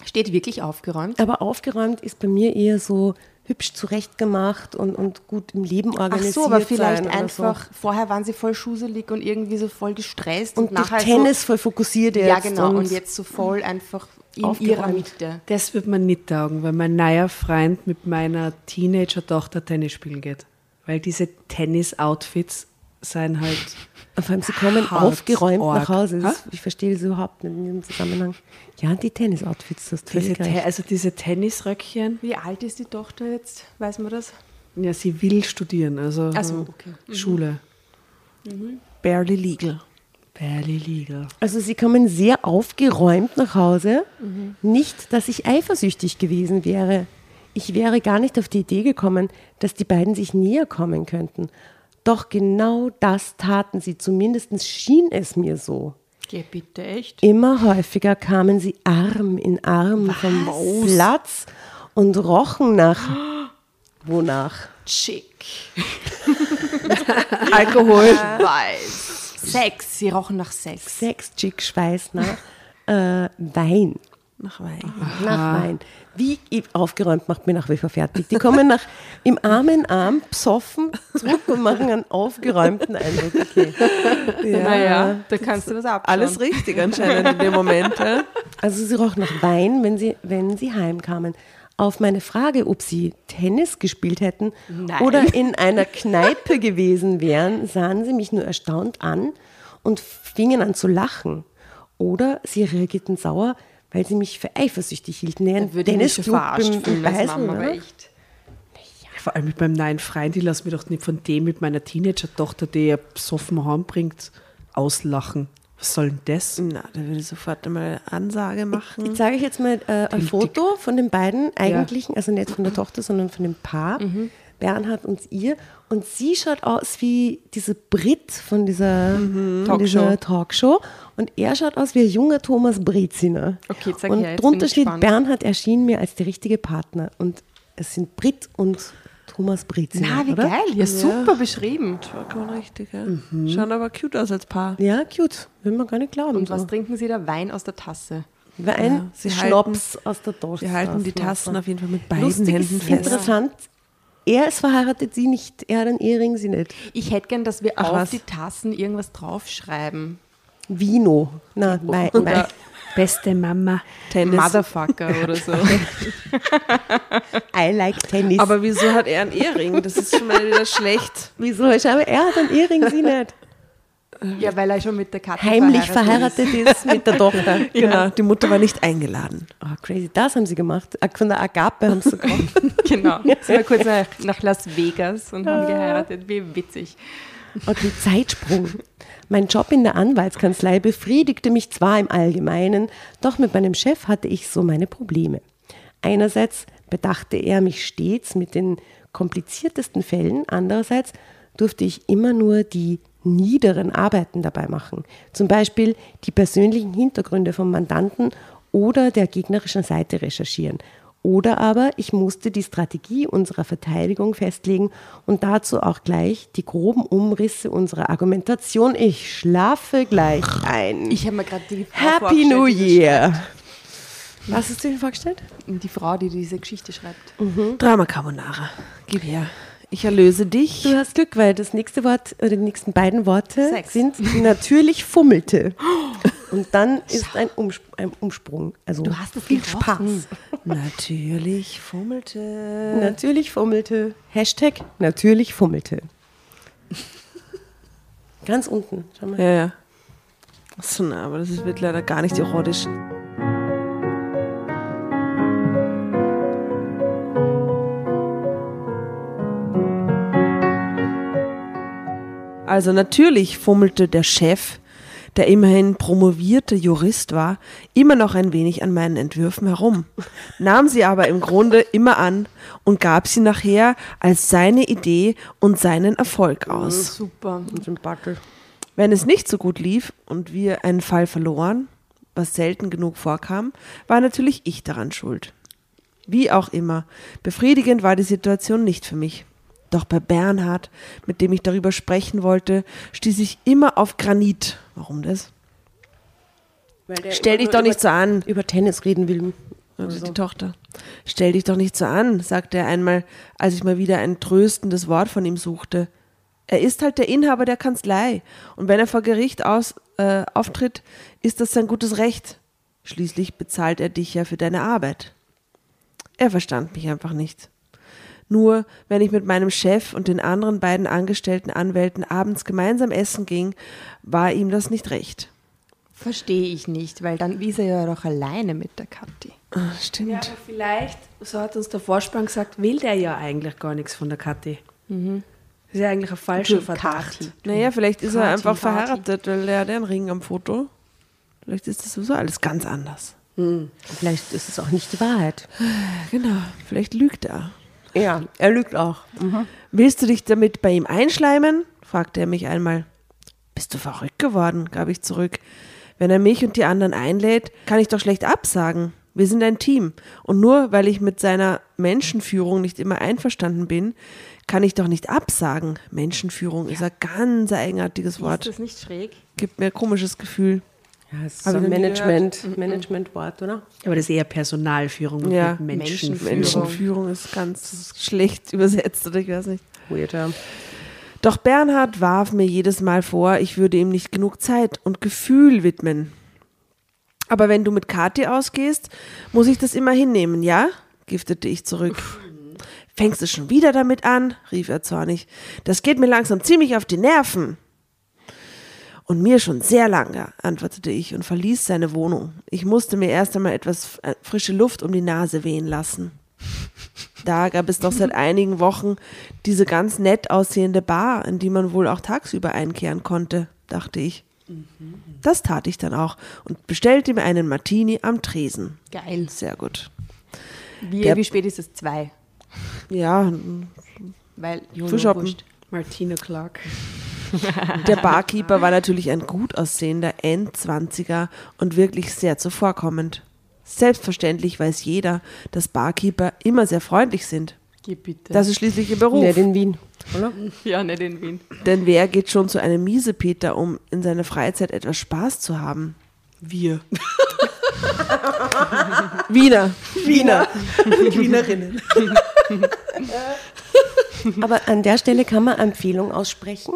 Steht wirklich aufgeräumt? Aber aufgeräumt ist bei mir eher so hübsch zurechtgemacht und, und gut im Leben Ach organisiert. so, aber vielleicht sein oder einfach, vorher waren sie voll schuselig und irgendwie so voll gestresst So. und, Und nachher Tennis voll fokussiert so, jetzt. Ja, genau, und, und jetzt so voll einfach in Aufgeräumt. ihrer Mitte. Das wird mir nicht taugen, weil mein neuer Freund mit meiner Teenager-Tochter Tennis spielen geht. Weil diese Tennis-Outfits sind halt. Vor allem, sie kommen Hart aufgeräumt arg. nach Hause. Das, Ha? ich verstehe das überhaupt nicht in diesem Zusammenhang. Ja, die Tennis-Outfits, das Diese, Te- also diese Tennisröckchen. Wie alt ist die Tochter jetzt? Weiß man das? Ja, sie will studieren, also so, okay. Schule. Barely legal. Barely legal. Also sie kommen sehr aufgeräumt nach Hause. Nicht, dass ich eifersüchtig gewesen wäre. Ich wäre gar nicht auf die Idee gekommen, dass die beiden sich näher kommen könnten. Doch genau das taten sie, zumindest schien es mir so. Geh bitte, echt? Immer häufiger kamen sie Arm in Arm vom Platz und rochen nach. Wonach? Chick. (laughs) Alkohol. Weiß. Sex. Sie rochen nach Sex. Sex, Chick, Schweiß nach äh, Wein. Nach Wein. Nach Wein. Wie aufgeräumt macht mir nach wie vor fertig. Die kommen nach im Arm in Arm, psoffen, zurück und machen einen aufgeräumten Eindruck. Okay. Ja. Naja, da kannst du das abschauen. Alles richtig anscheinend in dem Moment. Ja? Also sie roch nach Wein, wenn sie, wenn sie heimkamen. Auf meine Frage, ob sie Tennis gespielt hätten Nein. oder in einer Kneipe gewesen wären, sahen sie mich nur erstaunt an und fingen an zu lachen. Oder sie reagierten sauer, weil sie mich für eifersüchtig hielten. Nee, ein Da würde ich mich verarscht fühlen als Beisel, Mama, aber echt. Vor allem mit meinem neuen Freund, ich lasse mich doch nicht von dem mit meiner Teenager-Tochter, die er besoffen heimbringt, auslachen. Was soll denn das? Na, da würde ich sofort einmal eine Ansage machen. Ich zeige euch jetzt mal äh, ein Foto von den beiden eigentlichen, also nicht von der (clears throat) Tochter, sondern von dem Paar, Mhm. Bernhard und ihr. Und sie schaut aus wie diese Brit von dieser, Mhm. von dieser Talkshow. Und er schaut aus wie ein junger Thomas Breziner. Okay, zeig Und her, drunter steht, gespannt. Bernhard erschien mir als der richtige Partner. Und es sind Brit und Thomas Breziner, Na, wie oder? geil. Ja, super beschrieben. Vollkommen richtig, ja. Mhm. Schauen aber cute aus als Paar. Ja, cute. Will man gar nicht glauben. Und was so. trinken Sie da? Wein aus der Tasse. Wein, Ja, sie Schnaps aus der Tasche. Wir halten die Tassen auf jeden Fall mit beiden Lustig Händen ist fest. interessant. Er ist verheiratet, sie nicht. Er hat einen Ehering, sie nicht. Ich hätte gern, dass wir Ach, auf was? die Tassen irgendwas draufschreiben. Vino. Na. Wein. Oder Beste Mama. Tennis. Motherfucker oder so. (laughs) I like Tennis. Aber wieso hat er einen Ehering? Das ist schon mal wieder schlecht. wieso? Schau, mal, er hat einen Ehering, sie nicht. Ja, weil er schon mit der Katze Heimlich verheiratet ist mit der (laughs) Tochter. Genau, die Mutter war nicht eingeladen. Oh, crazy. Das haben sie gemacht. Ah, Von der Agape haben sie ist. (laughs) Genau. Sind wir kurz nach, nach Las Vegas und haben geheiratet. Wie witzig. Okay, Zeitsprung. Mein Job in der Anwaltskanzlei befriedigte mich zwar im Allgemeinen, doch mit meinem Chef hatte ich so meine Probleme. Einerseits bedachte er mich stets mit den kompliziertesten Fällen, andererseits durfte ich immer nur die niederen Arbeiten dabei machen. Zum Beispiel die persönlichen Hintergründe vom Mandanten oder der gegnerischen Seite recherchieren. Oder aber ich musste die Strategie unserer Verteidigung festlegen und dazu auch gleich die groben Umrisse unserer Argumentation. Ich schlafe gleich ein. Ich habe mir gerade die Frau Happy New Year. Was hast du dir vorgestellt? Die Frau, die diese Geschichte schreibt. Drama Carbonara. Gib her. Ich erlöse dich. Du hast Glück, weil das nächste Wort oder die nächsten beiden Worte Sex. sind natürlich fummelte. (gasps) Und dann ist ein, Umsp ein Umsprung. Also Du hast es viel gerochen. Spaß. (laughs) Natürlich fummelte. Natürlich fummelte. Hashtag natürlich fummelte. Ganz unten. Schau mal. Ja, ja. Achso, na, aber das wird leider gar nicht erotisch. Also natürlich fummelte der Chef der immerhin promovierte Jurist war, immer noch ein wenig an meinen Entwürfen herum, nahm sie aber im Grunde immer an und gab sie nachher als seine Idee und seinen Erfolg aus. Super. Wenn es nicht so gut lief und wir einen Fall verloren, was selten genug vorkam, war natürlich ich daran schuld. Wie auch immer, befriedigend war die Situation nicht für mich. Doch bei Bernhard, mit dem ich darüber sprechen wollte, stieß ich immer auf Granit. Warum das? Stell dich doch nicht so an. Über Tennis reden will. Das ist die Tochter. Stell dich doch nicht so an, sagte er einmal, als ich mal wieder ein tröstendes Wort von ihm suchte. Er ist halt der Inhaber der Kanzlei. Und wenn er vor Gericht aus, äh, auftritt, ist das sein gutes Recht. Schließlich bezahlt er dich ja für deine Arbeit. Er verstand mich einfach nicht. Nur wenn ich mit meinem Chef und den anderen beiden angestellten Anwälten abends gemeinsam essen ging, war ihm das nicht recht. Verstehe ich nicht, weil dann ist er ja doch alleine mit der Kathi. Ah, Stimmt. Ja, aber vielleicht, so hat uns der Vorspann gesagt, will der ja eigentlich gar nichts von der Kathi. Das ist ja eigentlich ein falscher Verdacht. Kathi. Naja, vielleicht ist er Party, einfach Party. verheiratet, weil er hat ja einen Ring am Foto. Vielleicht ist das sowieso alles ganz anders. Vielleicht ist es auch nicht die Wahrheit. Genau, vielleicht lügt er. Ja, er lügt auch. Willst du dich damit bei ihm einschleimen? fragte er mich einmal. Bist du verrückt geworden? gab ich zurück. Wenn er mich und die anderen einlädt, kann ich doch schlecht absagen. Wir sind ein Team. Und nur weil ich mit seiner Menschenführung nicht immer einverstanden bin, kann ich doch nicht absagen. Menschenführung ist ein ganz eigenartiges Ist Wort. das nicht schräg? Gibt mir ein komisches Gefühl. Ja, es ist so ein nie Management, Managementwort, oder? Aber das ist eher Personalführung und Ja, nicht Menschenführung. Menschenführung ist ganz schlecht übersetzt oder ich weiß nicht. Weird, ja. Doch Bernhard warf mir jedes Mal vor, ich würde ihm nicht genug Zeit und Gefühl widmen. Aber wenn du mit Kathi ausgehst, muss ich das immer hinnehmen, ja? giftete ich zurück. Fängst du schon wieder damit an? rief er zornig. Das geht mir langsam ziemlich auf die Nerven. Und mir schon sehr lange, antwortete ich und verließ seine Wohnung. Ich musste mir erst einmal etwas äh, frische Luft um die Nase wehen lassen. Da gab es doch seit (laughs) einigen Wochen diese ganz nett aussehende Bar, in die man wohl auch tagsüber einkehren konnte, dachte ich. Das tat ich dann auch und bestellte mir einen Martini am Tresen. Geil. Sehr gut. Wie, Der- wie spät ist es? Zwei. Ja, Weil wurscht. Martina Clark. Der Barkeeper war natürlich ein gut aussehender Endzwanziger und wirklich sehr zuvorkommend. Selbstverständlich weiß jeder, dass Barkeeper immer sehr freundlich sind. Geh bitte. Das ist schließlich ihr Beruf. Nicht in Wien, oder? ja, nicht in Wien. Denn wer geht schon zu einem Miesepeter, um in seiner Freizeit etwas Spaß zu haben? Wir. (laughs) Wiener. Wiener. Wienerinnen. (laughs) Aber an der Stelle kann man Empfehlung aussprechen.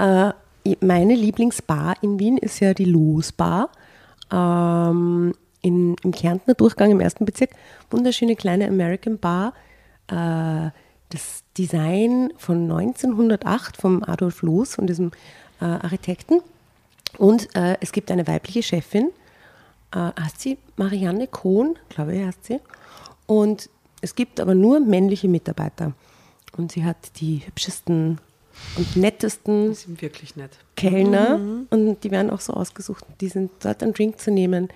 Äh, meine Lieblingsbar in Wien ist ja die Losbar. Ähm, in, Im Kärntner Durchgang im ersten Bezirk. Wunderschöne kleine American Bar. Äh, das Design von 1908 vom Adolf Loos, von diesem äh, Architekten. Und äh, es gibt eine weibliche Chefin, äh, heißt sie Marianne Kohn, glaube ich, heißt sie. Und es gibt aber nur männliche Mitarbeiter. Und sie hat die hübschesten und nettesten Die sind wirklich nett. Kellner und die werden auch so ausgesucht. Die sind dort einen Drink zu nehmen.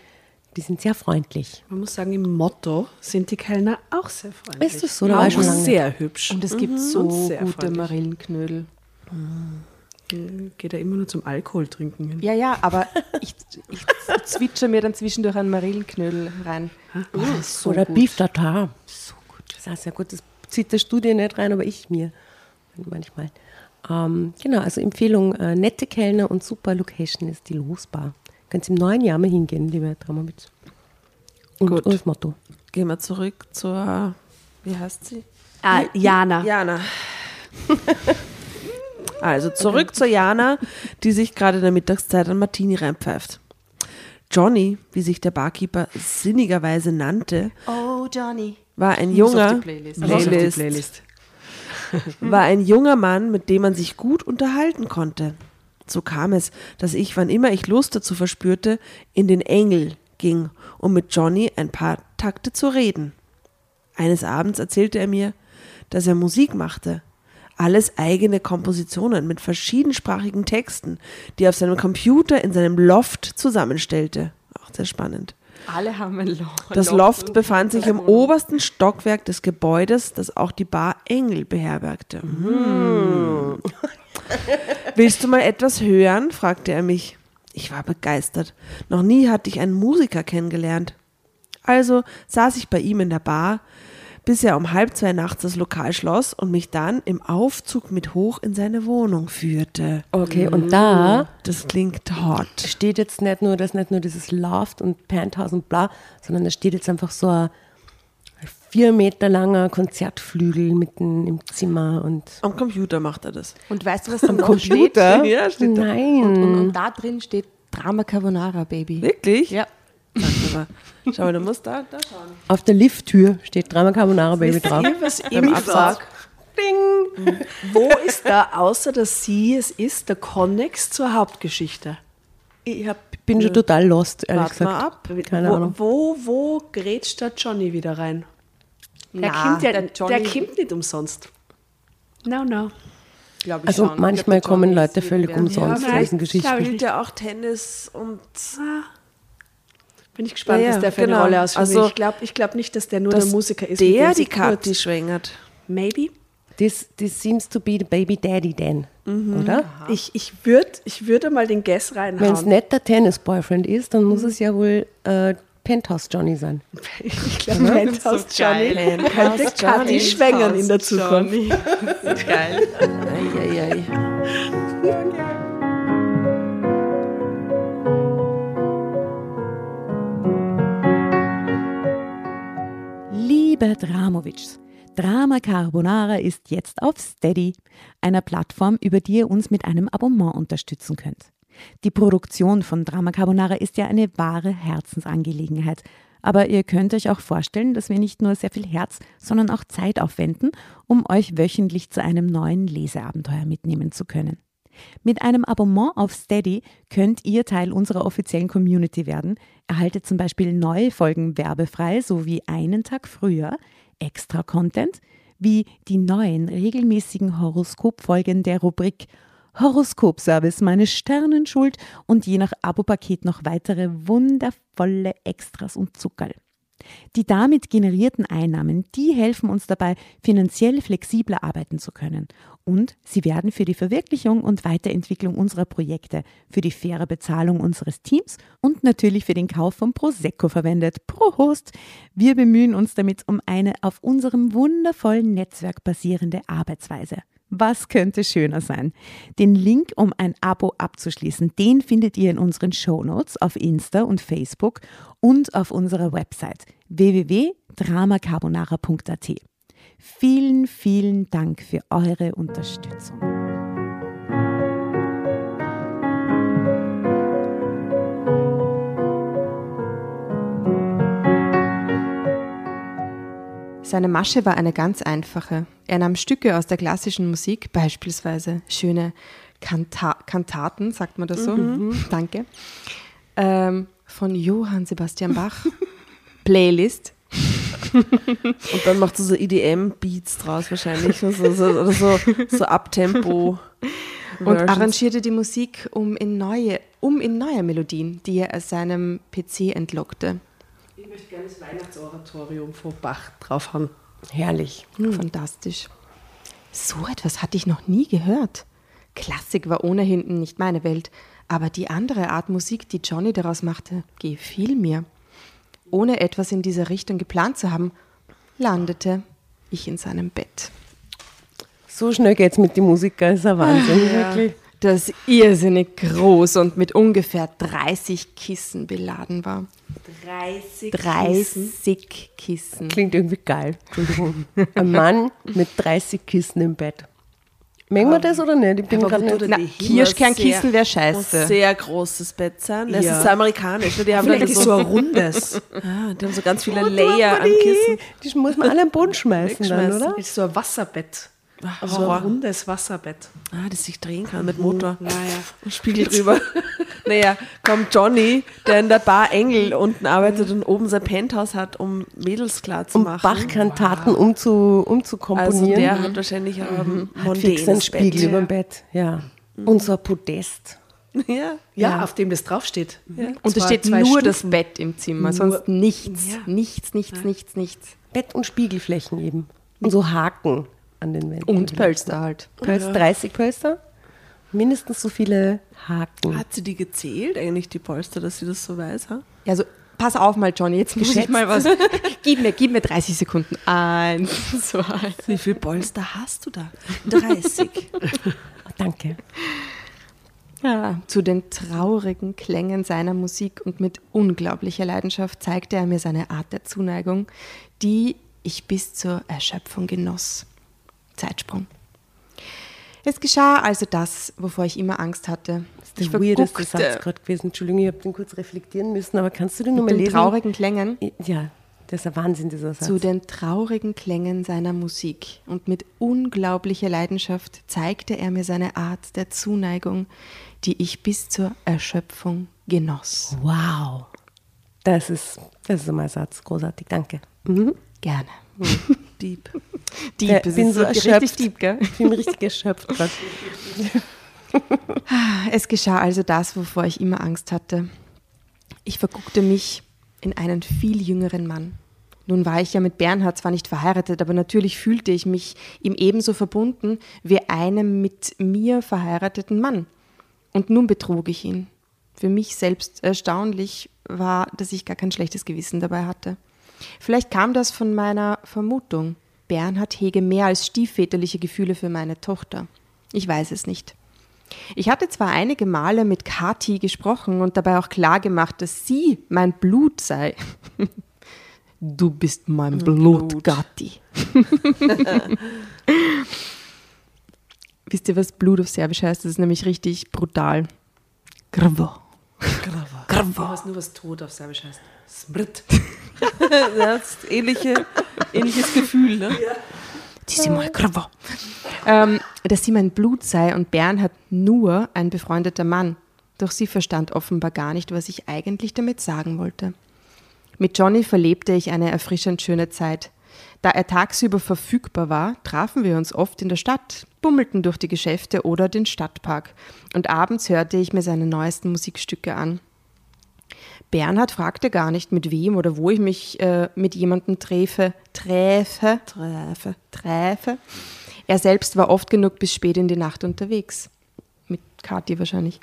Die sind sehr freundlich. Man muss sagen, im Motto sind die Kellner auch sehr freundlich. Ist das so? Da war ich auch schon lange sehr hübsch. Und es gibt Und so sehr gute freundlich. Marillenknödel. Geht er immer nur zum Alkohol trinken hin. Ja, ja, aber ich, ich zwitscher mir dann zwischendurch einen Marillenknödel rein. Oh, das ist so Oder gut. Beef Tartar. So gut. Das ist auch sehr gut. Das zieht der Studie nicht rein, aber ich mir. Manchmal. Ähm, genau, also Empfehlung: äh, nette Kellner und super Location ist die Losbar. Könnt ihr im neuen Jahr mal hingehen, liebe Dramowitz. Und, Gut. und das Motto. Gehen wir zurück zur, wie heißt sie? Ah, Jana. Jana. (laughs) Also zurück zur Jana, die sich gerade in der Mittagszeit an Martini reinpfeift. Johnny, wie sich der Barkeeper sinnigerweise nannte, Oh, Johnny. war ein junger die Playlist. Muss auf die Playlist. Playlist. (laughs) war ein junger Mann, mit dem man sich gut unterhalten konnte. So kam es, dass ich, wann immer ich Lust dazu verspürte, in den Engel ging, um mit Johnny ein paar Takte zu reden. Eines Abends erzählte er mir, dass er Musik machte, Alles eigene Kompositionen mit verschiedensprachigen Texten, die er auf seinem Computer in seinem Loft zusammenstellte. Auch sehr spannend. Alle haben ein Loch. Das Loft befand sich im obersten Stockwerk des Gebäudes, das auch die Bar Engel beherbergte. Hm. (laughs) Willst du mal etwas hören? fragte er mich. Ich war begeistert. Noch nie hatte ich einen Musiker kennengelernt. Also saß ich bei ihm in der Bar, bis er um halb zwei nachts das Lokal schloss und mich dann im Aufzug mit hoch in seine Wohnung führte. Okay, und da Das klingt hot. steht jetzt nicht nur, dass nicht nur dieses Loft und Penthouse und bla, sondern da steht jetzt einfach so ein vier Meter langer Konzertflügel mitten im Zimmer und Am Computer macht er das. Und weißt du, was da noch Computer? Ja, steht da. Nein. steht? Und, und da drin steht Drama Carbonara, Baby. Wirklich? Ja. Mal. Schau mal, du musst da, da schauen. Auf der Lifttür steht Drama Carbonara Baby drauf. Ihr, was ich Beim Absatz. frage, wo ist da, außer dass sie es ist, der Connex zur Hauptgeschichte? Ich hab, bin schon total lost, ehrlich Warte mal gesagt. ab. Keine wo, Ahnung. Wo, wo grätscht da Johnny wieder rein? Der, Na, kommt ja, der der, Johnny- kommt nicht umsonst. No, no. Ich Also schon. manchmal Ich glaub, kommen Leute völlig umsonst Ja, für diesen Geschichten. Spielt ja auch Tennis und Bin ich gespannt, Ja, was ja, der für eine genau. Rolle ausfüllt. Also, ich glaube ich glaub nicht, dass der nur dass der Musiker ist. der die kurz- schwängert. Maybe. This, this seems to be the baby daddy then, Mhm. oder? Ich, ich, würd, ich würde mal den Guess Wenn es reinhauen. nicht der Tennis-Boyfriend ist, dann muss es ja wohl äh, Penthouse Johnny sein. (laughs) Ich glaube, Penthouse Johnny könnte Penthouse Kathi schwängern in der Zukunft. (laughs) Geil. Eieiei. Liebe Dramovics, Drama Carbonara ist jetzt auf Steady, einer Plattform, über die ihr uns mit einem Abonnement unterstützen könnt. Die Produktion von Drama Carbonara ist ja eine wahre Herzensangelegenheit. Aber ihr könnt euch auch vorstellen, dass wir nicht nur sehr viel Herz, sondern auch Zeit aufwenden, um euch wöchentlich zu einem neuen Leseabenteuer mitnehmen zu können. Mit einem Abonnement auf Steady könnt ihr Teil unserer offiziellen Community werden, erhaltet zum Beispiel neue Folgen werbefrei sowie einen Tag früher extra Content wie die neuen regelmäßigen Horoskopfolgen der Rubrik Horoskopservice meine Sternenschuld und je nach Abopaket noch weitere wundervolle Extras und Zuckerl. Die damit generierten Einnahmen, die helfen uns dabei, finanziell flexibler arbeiten zu können. Und sie werden für die Verwirklichung und Weiterentwicklung unserer Projekte, für die faire Bezahlung unseres Teams und natürlich für den Kauf von Prosecco verwendet. Prost! Wir bemühen uns damit um eine auf unserem wundervollen Netzwerk basierende Arbeitsweise. Was könnte schöner sein? Den Link, um ein Abo abzuschließen, den findet ihr in unseren Shownotes auf Insta und Facebook und auf unserer Website www.dramacarbonara.at. Vielen, vielen Dank für eure Unterstützung. Seine Masche war eine ganz einfache. Er nahm Stücke aus der klassischen Musik, beispielsweise schöne Kanta Kantaten, sagt man das so? Danke. Ähm, von Johann Sebastian Bach. (laughs) Playlist. Und dann macht er so EDM-Beats draus wahrscheinlich. So, so, so, oder so, so Abtempo. Und arrangierte die Musik um in neue, um in neue Melodien, die er aus seinem PC entlockte. Ich möchte gerne das Weihnachtsoratorium vor Bach draufhauen. Herrlich. Fantastisch. So etwas hatte ich noch nie gehört. Klassik war ohnehin nicht meine Welt, aber die andere Art Musik, die Johnny daraus machte, gefiel mir. Ohne etwas in dieser Richtung geplant zu haben, landete ich in seinem Bett. So schnell geht's mit den Musikern, ist ein Wahnsinn. Wirklich. Das irrsinnig groß und mit ungefähr 30 Kissen beladen war. 30 30 Kissen. Klingt irgendwie geil. Entschuldigung. Ein Mann mit 30 Kissen im Bett. Mengen wir das oder nicht? Ich bin gerade nicht. Na? Kirschkernkissen wäre Muss scheiße. sehr großes Bett sein. Das Ja. ist so amerikanisch. ne? Die haben Vielleicht ist so, so ein rundes. (laughs) ah, die haben so ganz viele Layer an Kissen. Die muss man alle am Boden schmeißen dann, oder? ist so ein Wasserbett. So ein rundes Wasserbett. Ah, das sich drehen kann mit Motor. Naja. (laughs) Spiegel drüber. (laughs) naja, kommt Johnny, der in der Bar Engel unten arbeitet und oben sein Penthouse hat, um Mädels klar zu Um machen. Bachkantaten umzu, Also umzukomponieren. der hat wahrscheinlich ein hat fix einen Spiegel Bett. über dem Bett. Ja. Und so ein Podest. (laughs) Ja. Ja, auf dem das draufsteht. Und es steht zwei nur Stufen. das Bett im Zimmer, sonst nichts. Ja. Nichts, nichts, nichts, nichts. Bett und Spiegelflächen eben. Und so Haken an den Wänden. Und Pölster halt. Pölster, 30 Pölster. Mindestens so viele Haken. Hat sie die gezählt, eigentlich die Polster, dass sie das so weiß? Ha? Ja, also pass auf mal, Johnny, jetzt muss ich mal was. (laughs) gib mir, gib mir 30 Sekunden. Eins, (laughs) zwei. Wie viele Polster hast du da? 30. (laughs) Oh, danke. Ja, zu den traurigen Klängen seiner Musik und mit unglaublicher Leidenschaft zeigte er mir seine Art der Zuneigung, die ich bis zur Erschöpfung genoss. Zeitsprung. Es geschah also das, wovor ich immer Angst hatte. Das Ich ist der weirdeste verguckte Satz gerade gewesen. Entschuldigung, ich habe den kurz reflektieren müssen, aber kannst du den nochmal den lesen? traurigen Klängen Ja, das ist ein Wahnsinn, dieser Satz. zu den traurigen Klängen seiner Musik und mit unglaublicher Leidenschaft zeigte er mir seine Art der Zuneigung, die ich bis zur Erschöpfung genoss. wow. Das ist, das ist mein Satz. Großartig, danke. Mhm. Gerne. Dieb. Dieb, Ja, das bin so so richtig erschöpft. deep, gell? Ich (laughs) bin richtig erschöpft gerade. (laughs) Es geschah also das, wovor ich immer Angst hatte. Ich verguckte mich in einen viel jüngeren Mann. Nun war ich ja mit Bernhard zwar nicht verheiratet, aber natürlich fühlte ich mich ihm ebenso verbunden wie einem mit mir verheirateten Mann. Und nun betrug ich ihn. Für mich selbst erstaunlich war, dass ich gar kein schlechtes Gewissen dabei hatte. Vielleicht kam das von meiner Vermutung. Bernhard hege mehr als stiefväterliche Gefühle für meine Tochter. Ich weiß es nicht. Ich hatte zwar einige Male mit Kathi gesprochen und dabei auch klar gemacht, dass sie mein Blut sei. (laughs) Du bist mein Blut, Kathi. (laughs) Wisst ihr, was Blut auf Serbisch heißt? Das ist nämlich richtig brutal. Grvo. Du hast nur was tot auf Serbisch heißt. Smrt. (laughs) Das ist ähnliche, ähnliches Gefühl, ne? Die sind mal Grvo. Ähm, dass sie mein Blut sei und Bernhard nur ein befreundeter Mann. Doch sie verstand offenbar gar nicht, was ich eigentlich damit sagen wollte. Mit Johnny verlebte ich eine erfrischend schöne Zeit. Da er tagsüber verfügbar war, trafen wir uns oft in der Stadt, bummelten durch die Geschäfte oder den Stadtpark. Und abends hörte ich mir seine neuesten Musikstücke an. Bernhard fragte gar nicht, mit wem oder wo ich mich äh, mit jemandem träfe, träfe, träfe, träfe. Er selbst war oft genug bis spät in die Nacht unterwegs. Mit Kathi wahrscheinlich.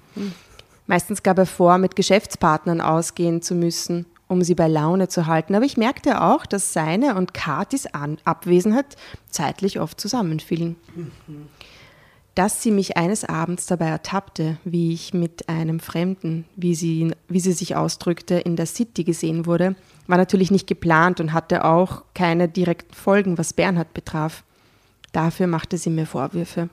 Meistens gab er vor, mit Geschäftspartnern ausgehen zu müssen, um sie bei Laune zu halten. Aber ich merkte auch, dass seine und Kathis An Abwesenheit zeitlich oft zusammenfielen. Dass sie mich eines Abends dabei ertappte, wie ich mit einem Fremden, wie sie, wie sie sich ausdrückte, in der City gesehen wurde, war natürlich nicht geplant und hatte auch keine direkten Folgen, was Bernhard betraf. Dafür machte sie mir Vorwürfe.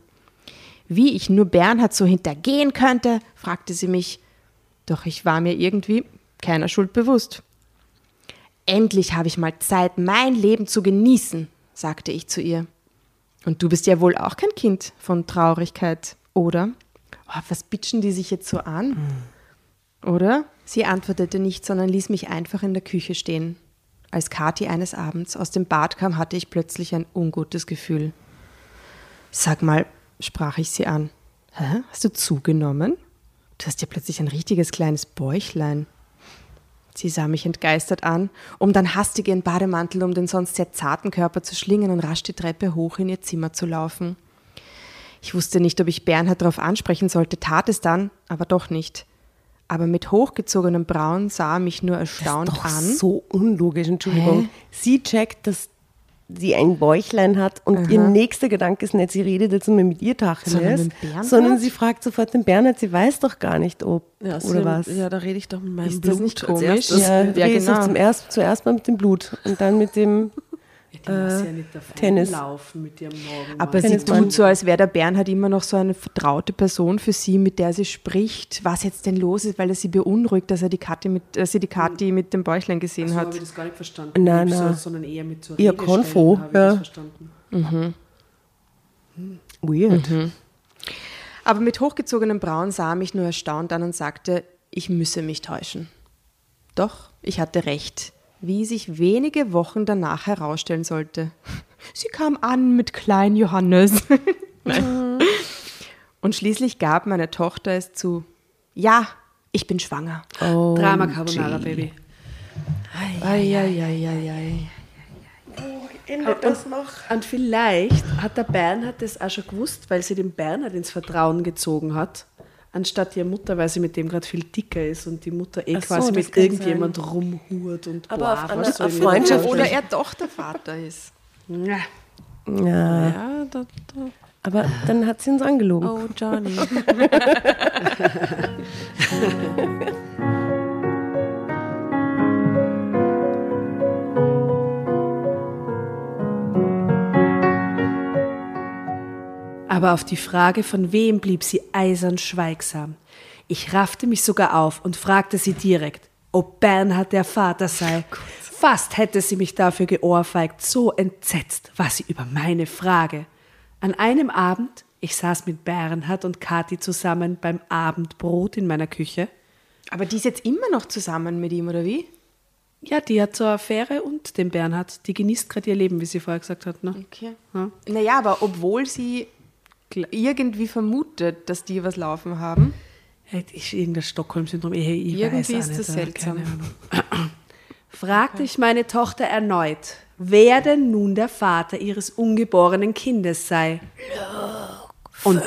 Wie ich nur Bernhard so hintergehen könnte, fragte sie mich. Doch ich war mir irgendwie keiner Schuld bewusst. Endlich habe ich mal Zeit, mein Leben zu genießen, sagte ich zu ihr. Und du bist ja wohl auch kein Kind von Traurigkeit, oder? Oh, was bitschen die sich jetzt so an? Oder? Sie antwortete nicht, sondern ließ mich einfach in der Küche stehen. Als Kathi eines Abends aus dem Bad kam, hatte ich plötzlich ein ungutes Gefühl. Sag mal, sprach ich sie an. Hä? Hast du zugenommen? Du hast ja plötzlich ein richtiges kleines Bäuchlein. Sie sah mich entgeistert an, um dann hastig ihren Bademantel um den sonst sehr zarten Körper zu schlingen und rasch die Treppe hoch in ihr Zimmer zu laufen. Ich wusste nicht, ob ich Bernhard darauf ansprechen sollte, tat es dann, aber doch nicht. Aber mit hochgezogenen Brauen sah er mich nur erstaunt Doch an. so unlogisch, Entschuldigung. Sie checkt, dass sie ein Bäuchlein hat und ihr nächster Gedanke ist nicht, sie redet jetzt nur mit ihr Sondern Tacheles, mit Bernhard? sondern sie fragt sofort den Bernhard, sie weiß doch gar nicht, ob Ja, oder was. Ja, da rede ich doch mit meinem Ist Blut das nicht komisch? Ja, Ja, genau. doch zum erst, zuerst mal mit dem Blut und dann mit dem die muss ja nicht davon Tennis. laufen mit ihrem Morgen. Aber sie tut so, als wäre der Bernhard immer noch so eine vertraute Person für sie, mit der sie spricht, was jetzt denn los ist, weil er sie beunruhigt, dass er die Kathi mit, dass sie die Kathi mit dem Bäuchlein gesehen so hat. habe ich das gar nicht verstanden. Nein, nein. So, sondern eher mit Eher Rede Konfo, habe ja. das verstanden. Weird. Aber mit hochgezogenem Brauen sah er mich nur erstaunt an und sagte, ich müsse mich täuschen. Doch, ich hatte recht, wie sich wenige Wochen danach herausstellen sollte. (laughs) Sie kam an mit Klein Johannes. Nein. (laughs) und schließlich gab meine Tochter es zu, ja, ich bin schwanger. Oh, Drama Carbonara, Baby. Eieieiei. Endet das noch? Und vielleicht hat der Bernhard das auch schon gewusst, weil sie den Bernhard ins Vertrauen gezogen hat, anstatt ihre Mutter, weil sie mit dem gerade viel dicker ist und die Mutter eh Ach so, quasi das mit irgendjemand rumhurt und Aber auf boah, einer- was so auf Freundschaft-. Oder er doch der Vater ist. Ja. Ja, Ja, da, da. aber dann hat sie uns angelogen. Oh, Johnny. (laughs) Aber auf die Frage, von wem blieb sie eisern schweigsam. Ich raffte mich sogar auf und fragte sie direkt, ob Bernhard der Vater sei. Fast hätte sie mich dafür geohrfeigt, so entsetzt war sie über meine Frage. An einem Abend, ich saß mit Bernhard und Kathi zusammen beim Abendbrot in meiner Küche. Aber die ist jetzt immer noch zusammen mit ihm, oder wie? Ja, die hat so eine Affäre und den Bernhard. Die genießt gerade ihr Leben, wie sie vorher gesagt hat. Ne? Okay. Ja. Naja, aber obwohl sie irgendwie vermutet, dass die was laufen haben. Ja, ist irgendein Stockholm-Syndrom. Ich, ich Irgendwie weiß ist das nicht, äh, seltsam. keine Ahnung. (clears throat) Fragte ich meine Tochter erneut, wer denn nun der Vater ihres ungeborenen Kindes sei. Und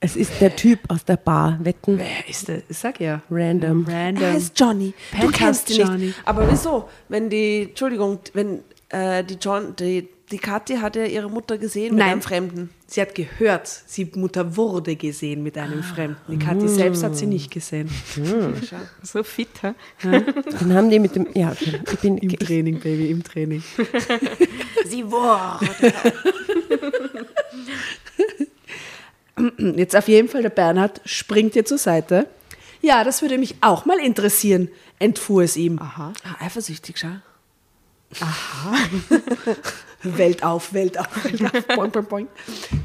Es ist der Typ aus der Bar. Wetten. wer ist das? Sag ja. Random. Random. Er ist Johnny. Du Penthouse kennst ihn nicht. Aber wieso? Wenn die, Entschuldigung, wenn äh, die John, die, die Kathi hat ja ihre Mutter gesehen mit Nein. einem Fremden. Sie hat gehört, sie Mutter wurde gesehen mit einem Fremden. Die Kathi selbst hat sie nicht gesehen. (laughs) So fit, hä? Dann haben die mit dem. Ja, okay. Ich bin. Im Training, Baby, im Training. (laughs) Sie wurde. (laughs) Jetzt auf jeden Fall der Bernhard springt ihr zur Seite. Ja, das würde mich auch mal interessieren, entfuhr es ihm. Aha. Ah, eifersüchtig, schau. (laughs) Welt auf, Welt auf, Welt auf. Boing, boing, boing.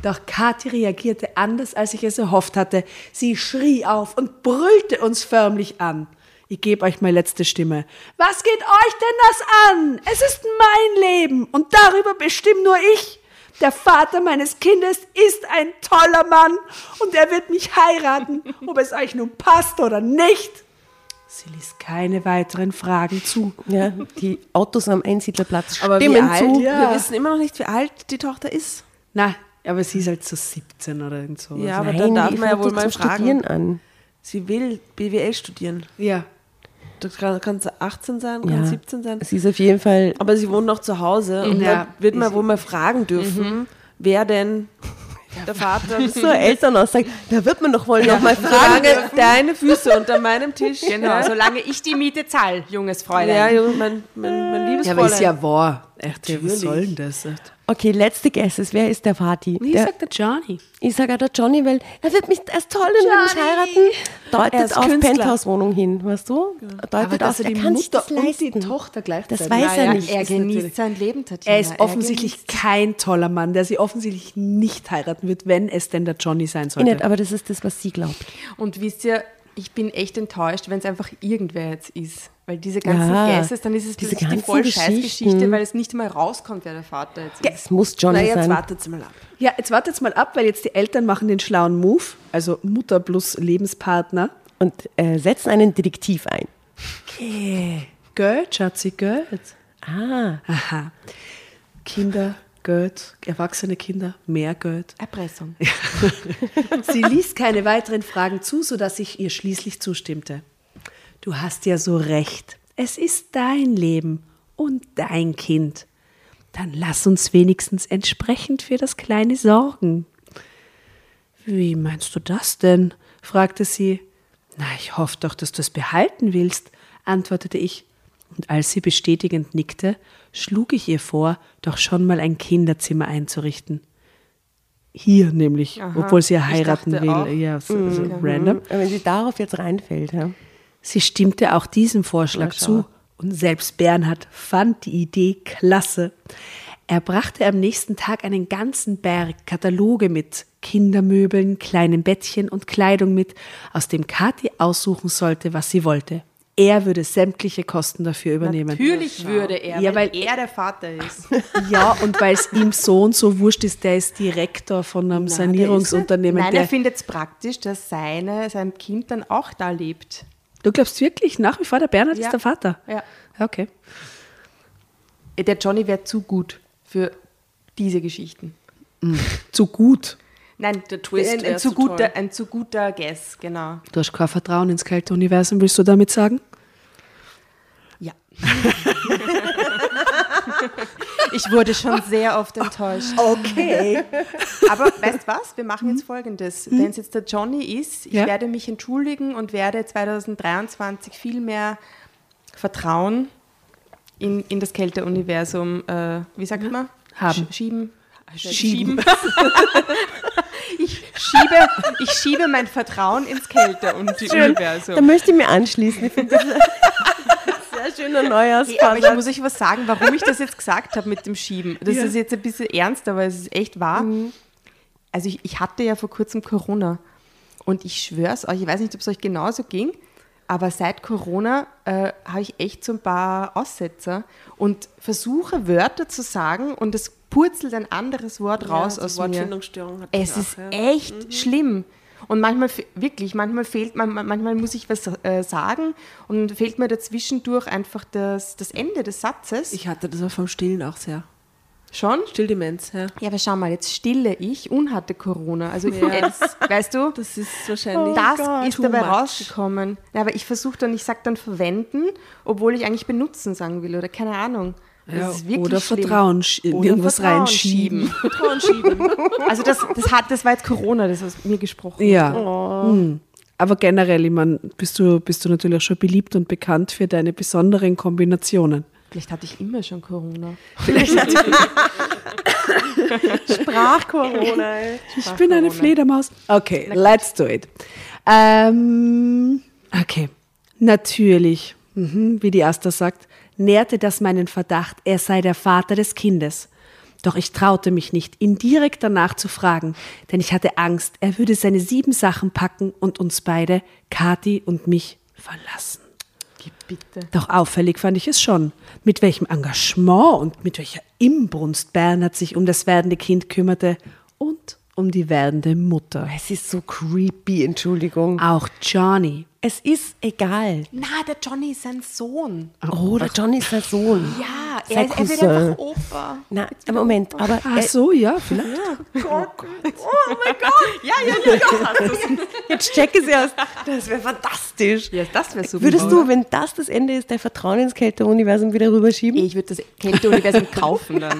Doch Kathi reagierte anders, als ich es erhofft hatte. Sie schrie auf und brüllte uns förmlich an. Ich gebe euch meine letzte Stimme. Was geht euch denn das an? Es ist mein Leben und darüber bestimme nur ich. Der Vater meines Kindes ist ein toller Mann und er wird mich heiraten, ob es euch nun passt oder nicht. Sie ließ keine weiteren Fragen zu. Ja, die Autos am Einsiedlerplatz Aber wie stimmen alt? zu. Ja. Wir wissen immer noch nicht, wie alt die Tochter ist. Na, aber sie ist halt so 17 oder irgend sowas. Ja, aber Nein, dann darf die man ja wohl mal fragen. Studieren an. Sie will BWL studieren. Ja. Du kann, kann sie 18 sein, kann Ja. 17 sein. Sie ist auf jeden Fall. Aber sie wohnt noch zu Hause und Ja. da wird man wohl mal fragen dürfen, wer denn der Vater (laughs) ist. So Elternaussage. Da wird man doch wohl noch mal (laughs) fragen. Solange deine Füße unter meinem Tisch. Genau, Ja, solange ich die Miete zahle, junges ja Fräulein. Junge, mein, mein, mein liebes Ja, aber ist Fräulein. ja wahr. Echt, ja, was Natürlich. soll denn das? Okay, letzte Guesses. Wer ist der Vati? Ich Der, sag der Johnny. ich sage auch der Johnny, weil er wird mich als toll und will mich heiraten. Er Deutet ist auf Künstler. Penthouse-Wohnung hin, weißt du? Deutet auf, er kann sich das und die. Tochter gleichzeitig. Das weiß er Naja, nicht. Er ist genießt natürlich- sein Leben, Tatjana. Er ist offensichtlich kein toller Mann, der sie offensichtlich nicht heiraten wird, wenn es denn der Johnny sein sollte. nicht, aber das ist das, was sie glaubt. Und wisst ihr, ich bin echt enttäuscht, wenn es einfach irgendwer jetzt ist. Weil diese ganzen Ja, Guesses, dann ist es diese die voll Scheißgeschichte, weil es nicht mal rauskommt, wer der Vater jetzt ist. Es muss Johnny Na, jetzt sein. wartet mal ab. Ja, jetzt wartet's mal ab, weil jetzt die Eltern machen den schlauen Move, also Mutter plus Lebenspartner. Und äh, setzen einen Detektiv ein. Geld, Schatzi, Geld. Ah, Aha. Kinder, Geld, erwachsene Kinder, mehr Geld. Erpressung. (laughs) Sie ließ keine weiteren Fragen zu, sodass ich ihr schließlich zustimmte. Du hast ja so recht. Es ist dein Leben und dein Kind. Dann lass uns wenigstens entsprechend für das Kleine sorgen. Wie meinst du das denn? fragte sie. Na, ich hoffe doch, dass du es behalten willst, antwortete ich. Und als sie bestätigend nickte, schlug ich ihr vor, doch schon mal ein Kinderzimmer einzurichten. Hier nämlich, Aha, obwohl sie ja heiraten will. auch. Ja, so, so random. aber wenn sie darauf jetzt reinfällt, ja. Sie stimmte auch diesem Vorschlag zu und selbst Bernhard fand die Idee klasse. Er brachte am nächsten Tag einen ganzen Berg Kataloge mit Kindermöbeln, kleinen Bettchen und Kleidung mit, aus dem Kathi aussuchen sollte, was sie wollte. Er würde sämtliche Kosten dafür übernehmen. Natürlich würde er, Ja, weil weil- er der Vater ist. (laughs) Ja, und weil es ihm so und so wurscht ist, der ist Direktor von einem Sanierungsunternehmen. Nein, der, er findet es praktisch, dass seine, sein Kind dann auch da lebt. Du glaubst wirklich nach wie vor, der Bernhard Ja. ist der Vater? Ja. Okay. Der Johnny wäre zu gut für diese Geschichten. Zu gut. Nein, Der Twist ein, ein, zu zu toll. guter, ein zu guter Guess, genau. Du hast kein Vertrauen ins Kälteuniversum, willst du damit sagen? Ja. (laughs) (laughs) ich wurde schon sehr oft enttäuscht. Okay. Aber (laughs) weißt du was? Wir machen jetzt folgendes. Wenn es jetzt der Johnny ist, ich Ja. werde mich entschuldigen und werde 2023 viel mehr Vertrauen in, in das Kälteuniversum, äh, wie sagt man? Haben. Sch schieben. Schieben. (laughs) (laughs) ich, schiebe, ich schiebe mein Vertrauen ins Da Kälteuniversum. möchte ich mir anschließen. Schöner Hey, aber ich muss euch was sagen, warum ich das jetzt gesagt habe mit dem Schieben. Das ist jetzt ein bisschen ernst, aber es ist echt wahr. Also ich, ich hatte ja vor kurzem Corona und ich schwör's euch, ich weiß nicht, ob es euch genauso ging, aber seit Corona äh, habe ich echt so ein paar Aussetzer und versuche Wörter zu sagen und es purzelt ein anderes Wort raus Ja, die aus mir. Wortfindungsstörung hat Es das ist auch, ja. echt schlimm. Und manchmal, wirklich, manchmal fehlt, man- man- manchmal muss ich was äh, sagen und fehlt mir dazwischendurch einfach das, das Ende des Satzes. Ich hatte das auch vom Stillen auch sehr. Schon? Stilldemenz, ja. Ja, aber schau mal, jetzt stille ich und hatte Corona. Also jetzt, (laughs) weißt du, Das ist wahrscheinlich. das ist too dabei much. rausgekommen. Ja, aber ich versuche dann, ich sage dann verwenden, obwohl ich eigentlich benutzen sagen will oder keine Ahnung. Ja, oder schlimm. Vertrauen Oder irgendwas Vertrauen reinschieben. Vertrauen schieben. (laughs) Also das, das, hat, das war jetzt Corona, das aus mir gesprochen. Ja. Hm. Aber generell, ich meine, bist du, bist du natürlich auch schon beliebt und bekannt für deine besonderen Kombinationen. Vielleicht hatte ich immer schon Corona. (laughs) Sprach-Corona. ey. Ich bin eine Fledermaus. Okay, let's do it. Ähm, okay, natürlich, mhm, wie die Asta sagt, nährte das meinen Verdacht, er sei der Vater des Kindes. Doch ich traute mich nicht, ihn direkt danach zu fragen, denn ich hatte Angst, er würde seine sieben Sachen packen und uns beide, Kathi und mich, verlassen. Bitte. Doch auffällig fand ich es schon, mit welchem Engagement und mit welcher Imbrunst Bernhard sich um das werdende Kind kümmerte und um die werdende Mutter. Es ist so creepy, Entschuldigung. Auch Johnny. Es ist egal. Na, der Johnny ist sein Sohn. Oh, der Johnny ist sein Sohn. Ja, Sein er, er wird einfach Opa. Na, Moment, aber Ach so, ja, vielleicht. jetzt check es erst. Das wäre fantastisch. Ja, das wäre super. Würdest du, wenn das das Ende ist, dein Vertrauen ins Kälteuniversum wieder rüberschieben? Ich würde das Kälteuniversum (laughs) kaufen dann.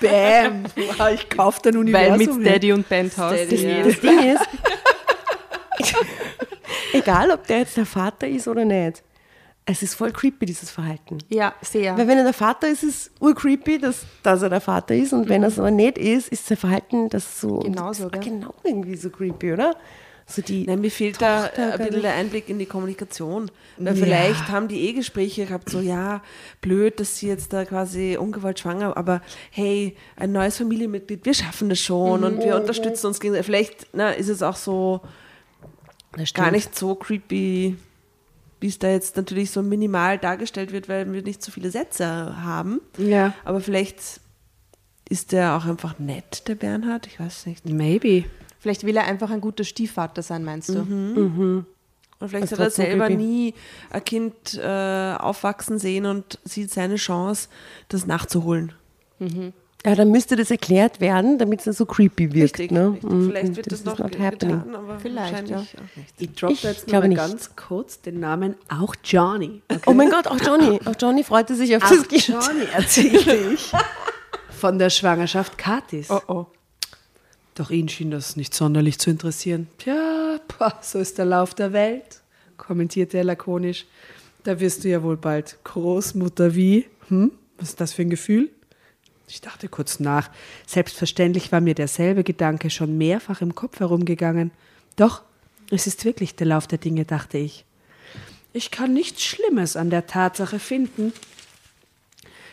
Bam. Ich kaufe dein Weil Universum. mit hin. Steady und Penthouse. Das, ja. das Ding ist, (laughs) (laughs) egal ob der jetzt der Vater ist oder nicht, es ist voll creepy, dieses Verhalten. ja, sehr. Weil wenn er der Vater ist, ist es urcreepy, dass, dass er der Vater ist. Und wenn er es aber nicht ist, ist sein Verhalten das so Genauso, das, genau irgendwie so creepy, oder? So die, Nein, mir fehlt da Tochter, ein bisschen der Einblick in die Kommunikation. Weil vielleicht haben die eh Gespräche gehabt, so ja, blöd, dass sie jetzt da quasi ungewollt schwanger, aber hey, ein neues Familienmitglied, wir schaffen das schon und wir unterstützen uns gegenseitig. Vielleicht na, ist es auch so gar nicht so creepy, wie es da jetzt natürlich so minimal dargestellt wird, weil wir nicht so viele Sätze haben. Ja. Aber vielleicht ist der auch einfach nett, der Bernhard, ich weiß nicht. Maybe. Vielleicht will er einfach ein guter Stiefvater sein, meinst du? Und vielleicht Das hat er selber creepy. nie ein Kind äh, aufwachsen sehen und sieht seine Chance, das nachzuholen. Ja, dann müsste das erklärt werden, damit es nicht so creepy wirkt. Richtig, ne? richtig. Mm, Vielleicht wird das is noch getan, aber Vielleicht, wahrscheinlich auch nicht. Ich droppe jetzt mal nicht. ganz kurz den Namen auch Johnny. Oh mein Gott, auch Johnny. Auch Johnny freute sich auf Auch das Kind. Johnny erzählte ich von der Schwangerschaft Katis. Oh oh. Doch ihn schien das nicht sonderlich zu interessieren. Tja, so ist der Lauf der Welt, kommentierte er lakonisch. Da wirst du ja wohl bald Großmutter wie? Hm? Was ist das für ein Gefühl? Ich dachte kurz nach. Selbstverständlich war mir derselbe Gedanke schon mehrfach im Kopf herumgegangen. Doch, es ist wirklich der Lauf der Dinge, dachte ich. Ich kann nichts Schlimmes an der Tatsache finden,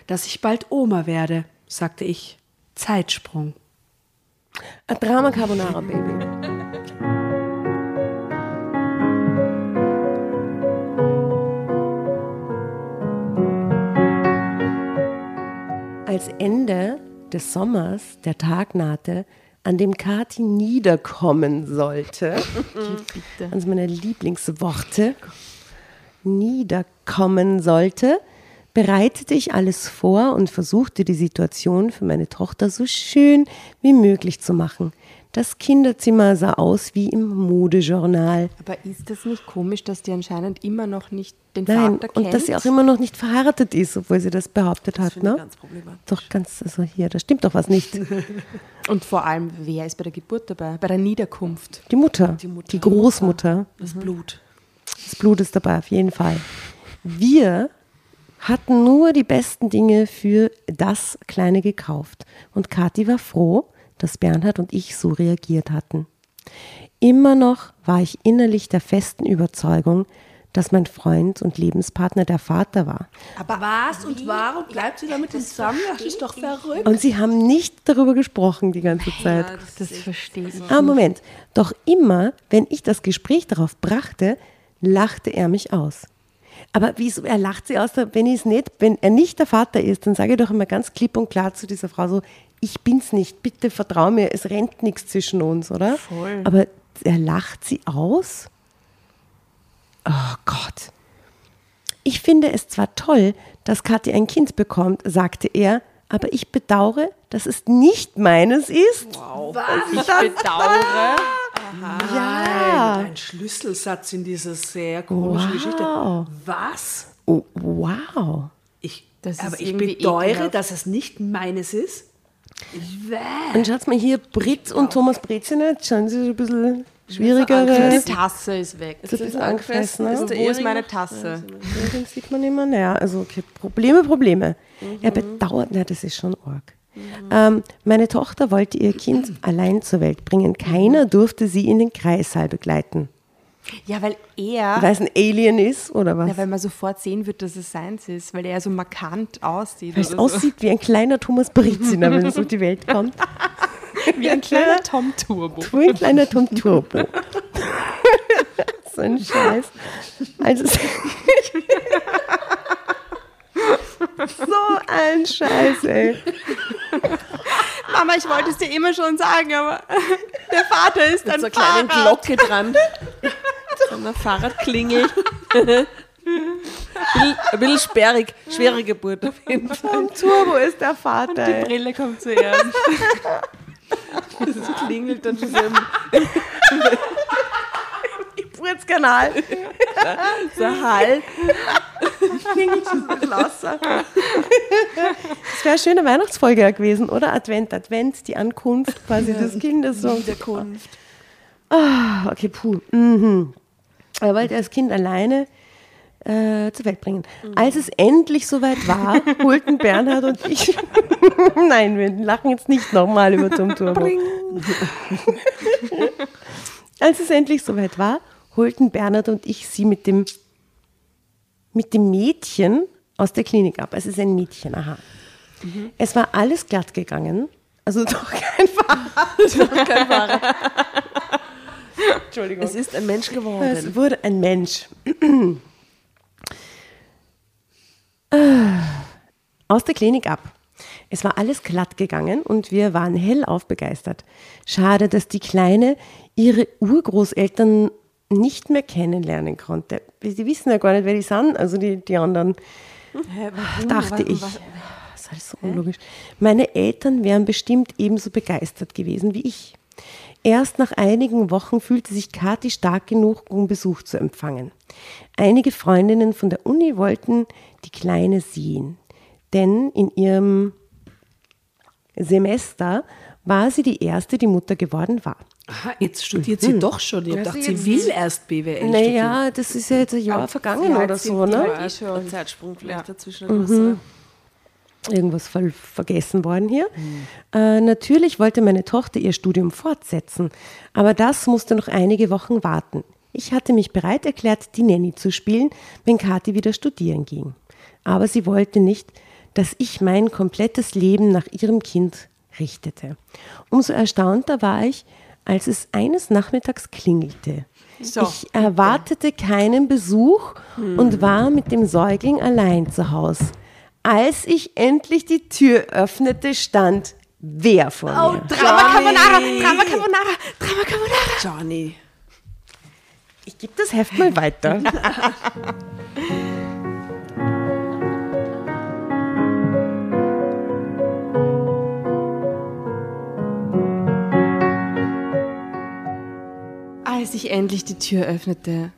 dass ich bald Oma werde, sagte ich. Zeitsprung. A Drama Carbonara, Baby. Als Ende des Sommers der Tag nahte, an dem Kati niederkommen sollte, (laughs) eines meiner Lieblingsworte, niederkommen sollte, bereitete ich alles vor und versuchte die Situation für meine Tochter so schön wie möglich zu machen. Das Kinderzimmer sah aus wie im Modejournal. Aber ist das nicht komisch, dass die anscheinend immer noch nicht den Nein, Vater kennt? und dass sie auch immer noch nicht verheiratet ist, obwohl sie das behauptet hat. finde ich Ne? ganz problematisch. Doch ganz, also hier, da stimmt doch was nicht. (laughs) Und vor allem, wer ist bei der Geburt dabei? Bei der Niederkunft? Die Mutter, die, Mutter. Großmutter, Das Blut. das Blut ist dabei, auf jeden Fall. Wir hatten nur die besten Dinge für das Kleine gekauft. Und Kathi war froh, dass Bernhard und ich so reagiert hatten. Immer noch war ich innerlich der festen Überzeugung, dass mein Freund und Lebenspartner der Vater war. Aber was und warum bleibt sie damit zusammen? Das ist doch verrückt. Und sie haben nicht darüber gesprochen die ganze Zeit. Das verstehe ich. Ah, Moment. Doch immer, wenn ich das Gespräch darauf brachte, lachte er mich aus. Aber wieso, er lacht sie aus, wenn, ich's nicht, wenn er nicht der Vater ist, dann sage ich doch immer ganz klipp und klar zu dieser Frau so, ich bin's nicht, bitte vertrau mir, es rennt nichts zwischen uns, oder? Voll. Aber er lacht sie aus? Oh Gott. Ich finde es zwar toll, dass Kathi ein Kind bekommt, sagte er, aber ich bedauere, dass es nicht meines ist. Ich bedauere. (laughs) Ja. Ein Schlüsselsatz in dieser sehr komischen Geschichte. Was? Oh, wow. Ich, Das aber ist ich bedeure, ekelhaft. dass es nicht meines ist. Und schaut mal hier, Brit und Thomas Breziner, schauen Sie so ein bisschen Die schwierigere. Tasse ist weg. So ein bisschen angefressen. Ist Ne? der Wo ist meine? Tasse? Den sieht man immer. Naja, also okay, Probleme, Probleme. Er bedauert, na, das ist schon arg. Ähm, meine Tochter wollte ihr Kind allein zur Welt bringen. Keiner durfte sie in den Kreissaal begleiten. Ja, weil er, Weil es ein Alien ist oder was? ja, weil man sofort sehen wird, dass es seins ist, weil er so markant aussieht. Weil es so. aussieht wie ein kleiner Thomas Breziner, wenn es auf die Welt kommt. (laughs) wie ein kleiner Tom Turbo. So ein kleiner Tom Turbo. (laughs) so ein Scheiß. Also, (laughs) (laughs) so ein Scheiß, ey. Mama, ich wollte es dir immer schon sagen, aber (laughs) der Vater ist ein Mit so einer kleinen. Glocke dran. so einer Fahrradklingel. (laughs) ein bisschen sperrig. Schwere Geburt auf jeden Fall. Tom Turbo ist der Vater. Die ey. Brille kommt zuerst. Das klingelt dann schon Geburtskanal. so (laughs) Hall. Das wäre eine schöne Weihnachtsfolge gewesen, oder? Advent, Advent, die Ankunft quasi des Kindes. So. Wiederkunft. Ah, okay, puh. Mhm. Er wollte das Kind alleine äh, zur Welt bringen. Als es endlich soweit war, holten Bernhard und ich. (laughs) Nein, wir lachen jetzt nicht nochmal über Tom Turbo. (laughs) Als es endlich soweit war, holten Bernhard und ich sie mit dem, mit dem Mädchen aus der Klinik ab. Es ist ein Mädchen, aha. Es war alles glatt gegangen. Also (laughs) doch kein Fahrrad. Entschuldigung. Es ist ein Mensch geworden. Es wurde ein Mensch. Aus der Klinik ab. Es war alles glatt gegangen und wir waren hellauf begeistert. Schade, dass die Kleine ihre Urgroßeltern nicht mehr kennenlernen konnte. Sie wissen ja gar nicht, wer die sind, also die, die anderen. Dachte ich. Das ist alles so unlogisch. Meine Eltern wären bestimmt ebenso begeistert gewesen wie ich. Erst nach einigen Wochen fühlte sich Kathi stark genug, um Besuch zu empfangen. Einige Freundinnen von der Uni wollten die Kleine sehen, denn in ihrem Semester war sie die erste, die Mutter geworden war. Aha, jetzt studiert sie doch schon. Ich hab gedacht, sie will erst BWL studieren. Naja, das ist ja jetzt ein Jahr vergangen ja, oder sie- so, ne? war eh schon. Ein Zeitsprung vielleicht dazwischen. ein größerer. irgendwas voll vergessen worden hier. Äh, natürlich wollte meine Tochter ihr Studium fortsetzen, aber das musste noch einige Wochen warten. Ich hatte mich bereit erklärt, die Nanny zu spielen, wenn Kathi wieder studieren ging. Aber sie wollte nicht, dass ich mein komplettes Leben nach ihrem Kind richtete. Umso erstaunter war ich, als es eines Nachmittags klingelte. So. Ich erwartete keinen Besuch und war mit dem Säugling allein zu Hause. Als ich endlich die Tür öffnete, stand wer vor mir? Drama Carbonara, Drama Carbonara, Drama Carbonara. Johnny. Ich gebe das Heft mal weiter. (laughs) Als ich endlich die Tür öffnete,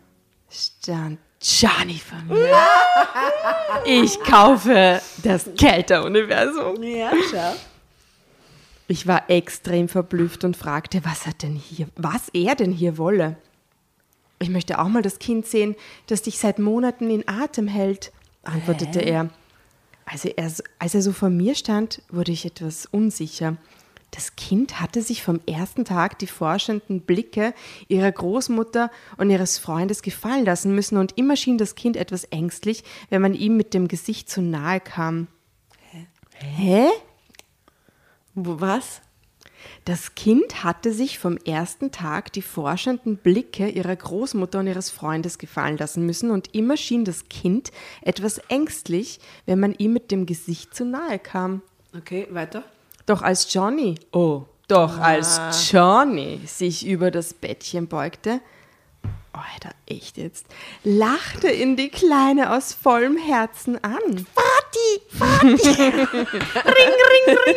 stand Johnny vor mir. Ich kaufe das Kelter-Universum. Ja, schau. Ich war extrem verblüfft und fragte, was er denn hier, was er denn hier wolle. Ich möchte auch mal das Kind sehen, das dich seit Monaten in Atem hält, antwortete er. Als er, als er so vor mir stand, wurde ich etwas unsicher. Das Kind hatte sich vom ersten Tag die forschenden Blicke ihrer Großmutter und ihres Freundes gefallen lassen müssen und immer schien das Kind etwas ängstlich, wenn man ihm mit dem Gesicht zu nahe kam. Hä? Hä? Was? Das Kind hatte sich vom ersten Tag die forschenden Blicke ihrer Großmutter und ihres Freundes gefallen lassen müssen und immer schien das Kind etwas ängstlich, wenn man ihm mit dem Gesicht zu nahe kam. Okay, weiter. Doch als Johnny, oh, doch als Johnny sich über das Bettchen beugte, oh, Alter, echt jetzt, lachte ihn die Kleine aus vollem Herzen an. Vati, Vati, (laughs) ring, ring, ring.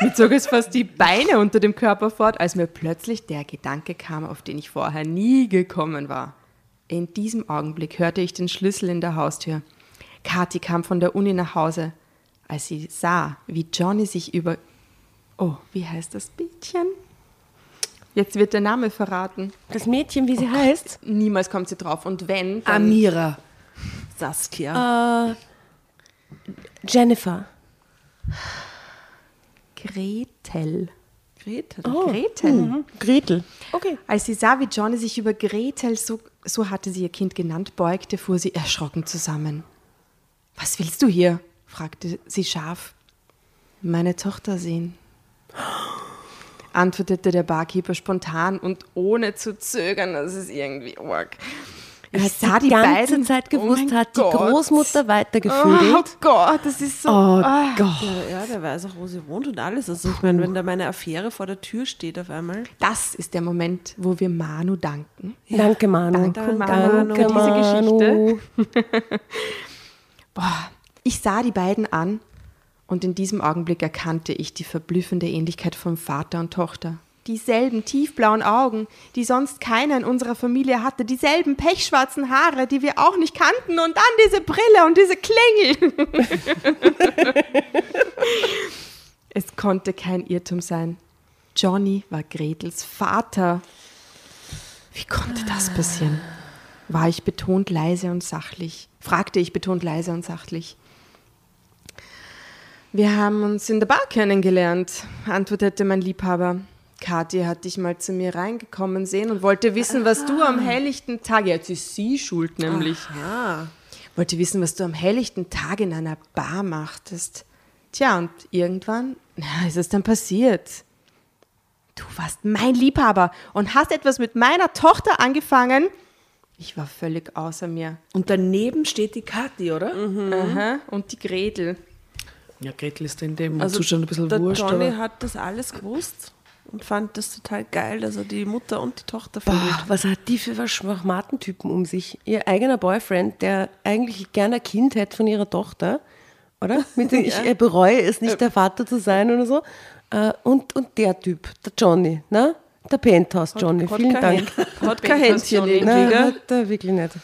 Mir zog es fast die Beine unter dem Körper fort, als mir plötzlich der Gedanke kam, auf den ich vorher nie gekommen war. In diesem Augenblick hörte ich den Schlüssel in der Haustür. Kathi kam von der Uni nach Hause. Als sie sah, wie Johnny sich über... Oh, wie heißt das Mädchen? Jetzt wird der Name verraten. Das Mädchen, wie sie heißt? Niemals kommt sie drauf. Und wenn. Amira. Saskia. Jennifer. Gretel. Grete. Gretel. Gretel. Okay. Als sie sah, wie Johnny sich über Gretel, so, so hatte sie ihr Kind genannt, beugte, fuhr sie erschrocken zusammen. Was willst du hier? Fragte sie scharf. Meine Tochter sehen, antwortete der Barkeeper spontan und ohne zu zögern. Das ist irgendwie arg. Ich Als sah die die ganze beiden Zeit gewusst Oh hat, die Gott. Großmutter Oh weitergevögelt. Gott, das ist so. Oh ah. Gott. Ja, der weiß auch, wo sie wohnt und alles. Also ich meine, wenn da meine Affäre vor der Tür steht auf einmal. Das ist der Moment, wo wir Manu danken. Danke, Manu. Danke, Manu, für diese Geschichte. (laughs) Boah, ich sah die beiden an und in diesem Augenblick erkannte ich die verblüffende Ähnlichkeit von Vater und Tochter. Dieselben tiefblauen Augen, die sonst keiner in unserer Familie hatte, dieselben pechschwarzen Haare, die wir auch nicht kannten und dann diese Brille und diese Klingel. (laughs) es konnte kein Irrtum sein. Johnny war Gretels Vater. Wie konnte das passieren? War ich betont leise und sachlich? Fragte ich betont leise und sachlich. Wir haben uns in der Bar kennengelernt, antwortete mein Liebhaber. Kathi hat dich mal zu mir reingekommen sehen und wollte wissen, was du am helllichten Tag, jetzt ist sie schuld nämlich, wollte wissen, was du am helllichten Tag in einer Bar machtest. Tja, und irgendwann na, ist es dann passiert. Du warst mein Liebhaber und hast etwas mit meiner Tochter angefangen. Ich war völlig außer mir. Und daneben steht die Kathi, oder? Aha, und die Gretel. Ja, Gretel ist in dem Also Zustand ein bisschen der wurscht. Johnny aber hat das alles gewusst und fand das total geil, dass er die Mutter und die Tochter verliert. Was hat die für Schwachmatentypen um sich? Ihr eigener Boyfriend, der eigentlich gerne ein Kind hätte von ihrer Tochter, oder? (laughs) Mit dem ich äh, bereue es nicht, der Vater zu sein oder so. Äh, Und, und der Typ, der Johnny, ne? Der Penthouse Johnny, hat vielen kein Dank. Hat kein Händchen irgendwie, Nein, gell? hat er wirklich nicht.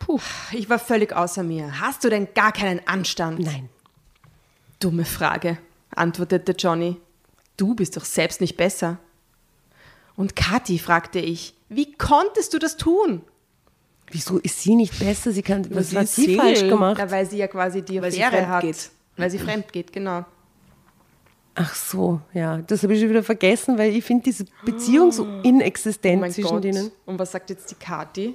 Puh, ich war völlig außer mir. Hast du denn gar keinen Anstand? Nein. Dumme Frage, antwortete Johnny. Du bist doch selbst nicht besser. Und Kathi, fragte ich, wie konntest du das tun? Wieso ist sie nicht besser? Sie kann, was sie hat sie falsch gemacht? Na, weil sie ja quasi die Weil sie Affäre fremd hat. geht. Weil sie fremd geht, genau. Ach so, ja, das habe ich schon wieder vergessen, weil ich finde diese Beziehung so inexistent Oh zwischen Gott. denen. Und was sagt jetzt die Kathi?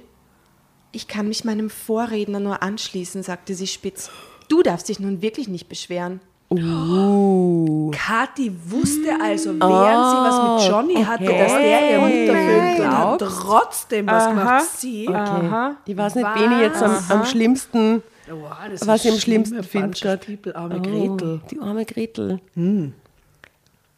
Ich kann mich meinem Vorredner nur anschließen, sagte sie spitz. Du darfst dich nun wirklich nicht beschweren. Kathi wusste also, während sie was mit Johnny hatte, dass der ihr Muttervögel hat, trotzdem was gemacht. Sie, Okay. Ich weiß nicht, wen ich jetzt am, am schlimmsten, Wow, das was ich am ist schlimmsten schlimme finde. Bunch of people, arme Gretel. Oh, die arme Gretel.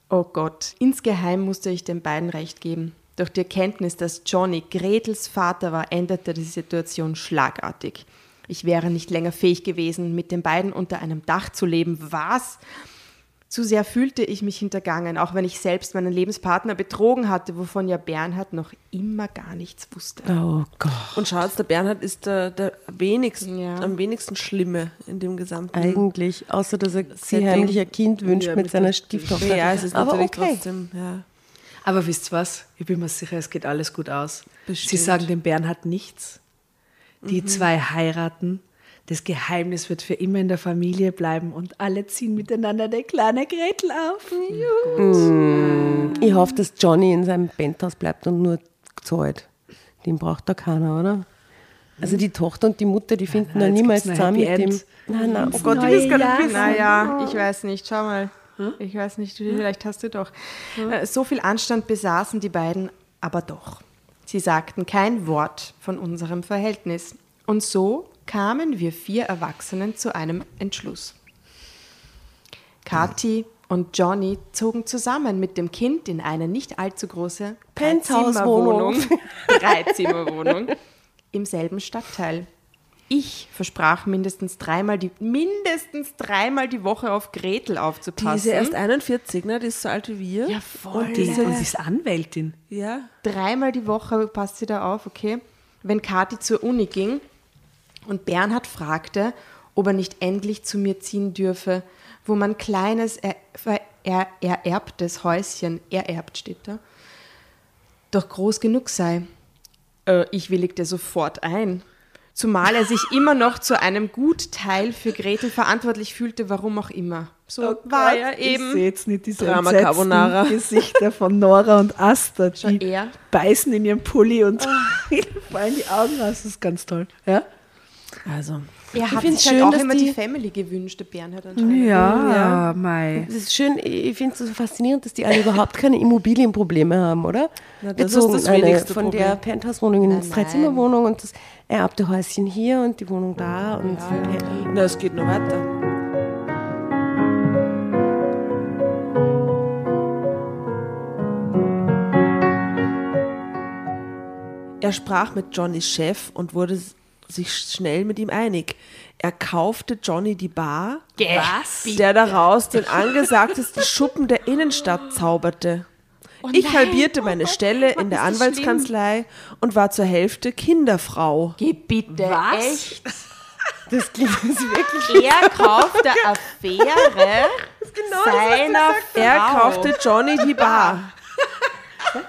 Oh Gott, insgeheim musste ich den beiden recht geben. Durch die Erkenntnis, dass Johnny Gretels Vater war, änderte die Situation schlagartig. Ich wäre nicht länger fähig gewesen, mit den beiden unter einem Dach zu leben. Was? Zu sehr fühlte ich mich hintergangen, auch wenn ich selbst meinen Lebenspartner betrogen hatte, wovon ja Bernhard noch immer gar nichts wusste. Oh Gott. Und schaut, der Bernhard ist der, der wenigsten, Ja. am wenigsten Schlimme in dem gesamten Eigentlich, außer dass er sich Setting. heimlich ein Kind wünscht Ja, mit mit seiner Stieftochter. Ja, es ist Aber natürlich okay. trotzdem, ja. Aber wisst ihr was? Ich bin mir sicher, es geht alles gut aus. Sie Bestimmt. sagen dem Bernhard nichts. Die zwei heiraten. Das Geheimnis wird für immer in der Familie bleiben und alle ziehen miteinander der kleine Gretel auf. Ich hoffe, dass Johnny in seinem Penthouse bleibt und nur zahlt. Den braucht da keiner, oder? Also die Tochter und die Mutter, die finden nein, noch jetzt niemals zusammen mit dem. Nein, nein, oh Gott, ich will gar nicht wissen. Naja, ich weiß nicht. Schau mal. Ich weiß nicht, vielleicht hast du doch. Äh, So viel Anstand besaßen die beiden, aber doch. Sie sagten kein Wort von unserem Verhältnis. Und so kamen wir vier Erwachsenen zu einem Entschluss. Kathi und Johnny zogen zusammen mit dem Kind in eine nicht allzu große Penthouse-Wohnung. (laughs) Dreizimmerwohnung im selben Stadtteil. Ich versprach mindestens dreimal die, mindestens dreimal die Woche auf Gretel Die aufzupassen. ist ja erst 41, ne? Die ist so alt wie wir. Ja, voll. Und die, und sie ist Anwältin. Ja. Dreimal die Woche passt sie da auf, okay? Wenn Kathi zur Uni ging und Bernhard fragte, ob er nicht endlich zu mir ziehen dürfe, wo mein kleines er, er, ererbtes Häuschen, ererbt steht da, doch groß genug sei. Äh, ich willigte sofort ein. Zumal er sich immer noch zu einem Gutteil für Gretel verantwortlich fühlte, warum auch immer. So war er Ich eben. sehe jetzt nicht diese Drama Carbonara. Gesichter von Nora und Asta, Schon die er. beißen in ihren Pulli und (laughs) fallen die Augen raus. Das ist ganz toll. Ja? Also. Er hat sich halt schön, auch dass immer die- die Family gewünscht, der Bernhard anscheinend. Ja, Mai. Es ist schön, ich finde es so faszinierend, dass die alle überhaupt keine Immobilienprobleme haben, oder? Na, das ist zogen das eine wenigste von Problem. der Penthouse-Wohnung in die Dreizimmerwohnung und das ererbte Häuschen hier und die Wohnung da. Und Na, es geht noch weiter. Er sprach mit Johnnys Chef und wurde sich schnell mit ihm einig. Er kaufte Johnny die Bar, Was? der daraus den angesagtesten Schuppen der Innenstadt zauberte. ich halbierte meine Stelle in der das Anwaltskanzlei und war zur Hälfte Kinderfrau. Geh bitte, Was? echt? das klingt wirklich Er kauft der Affäre seiner Frau. Er kaufte Johnny die Bar. (laughs)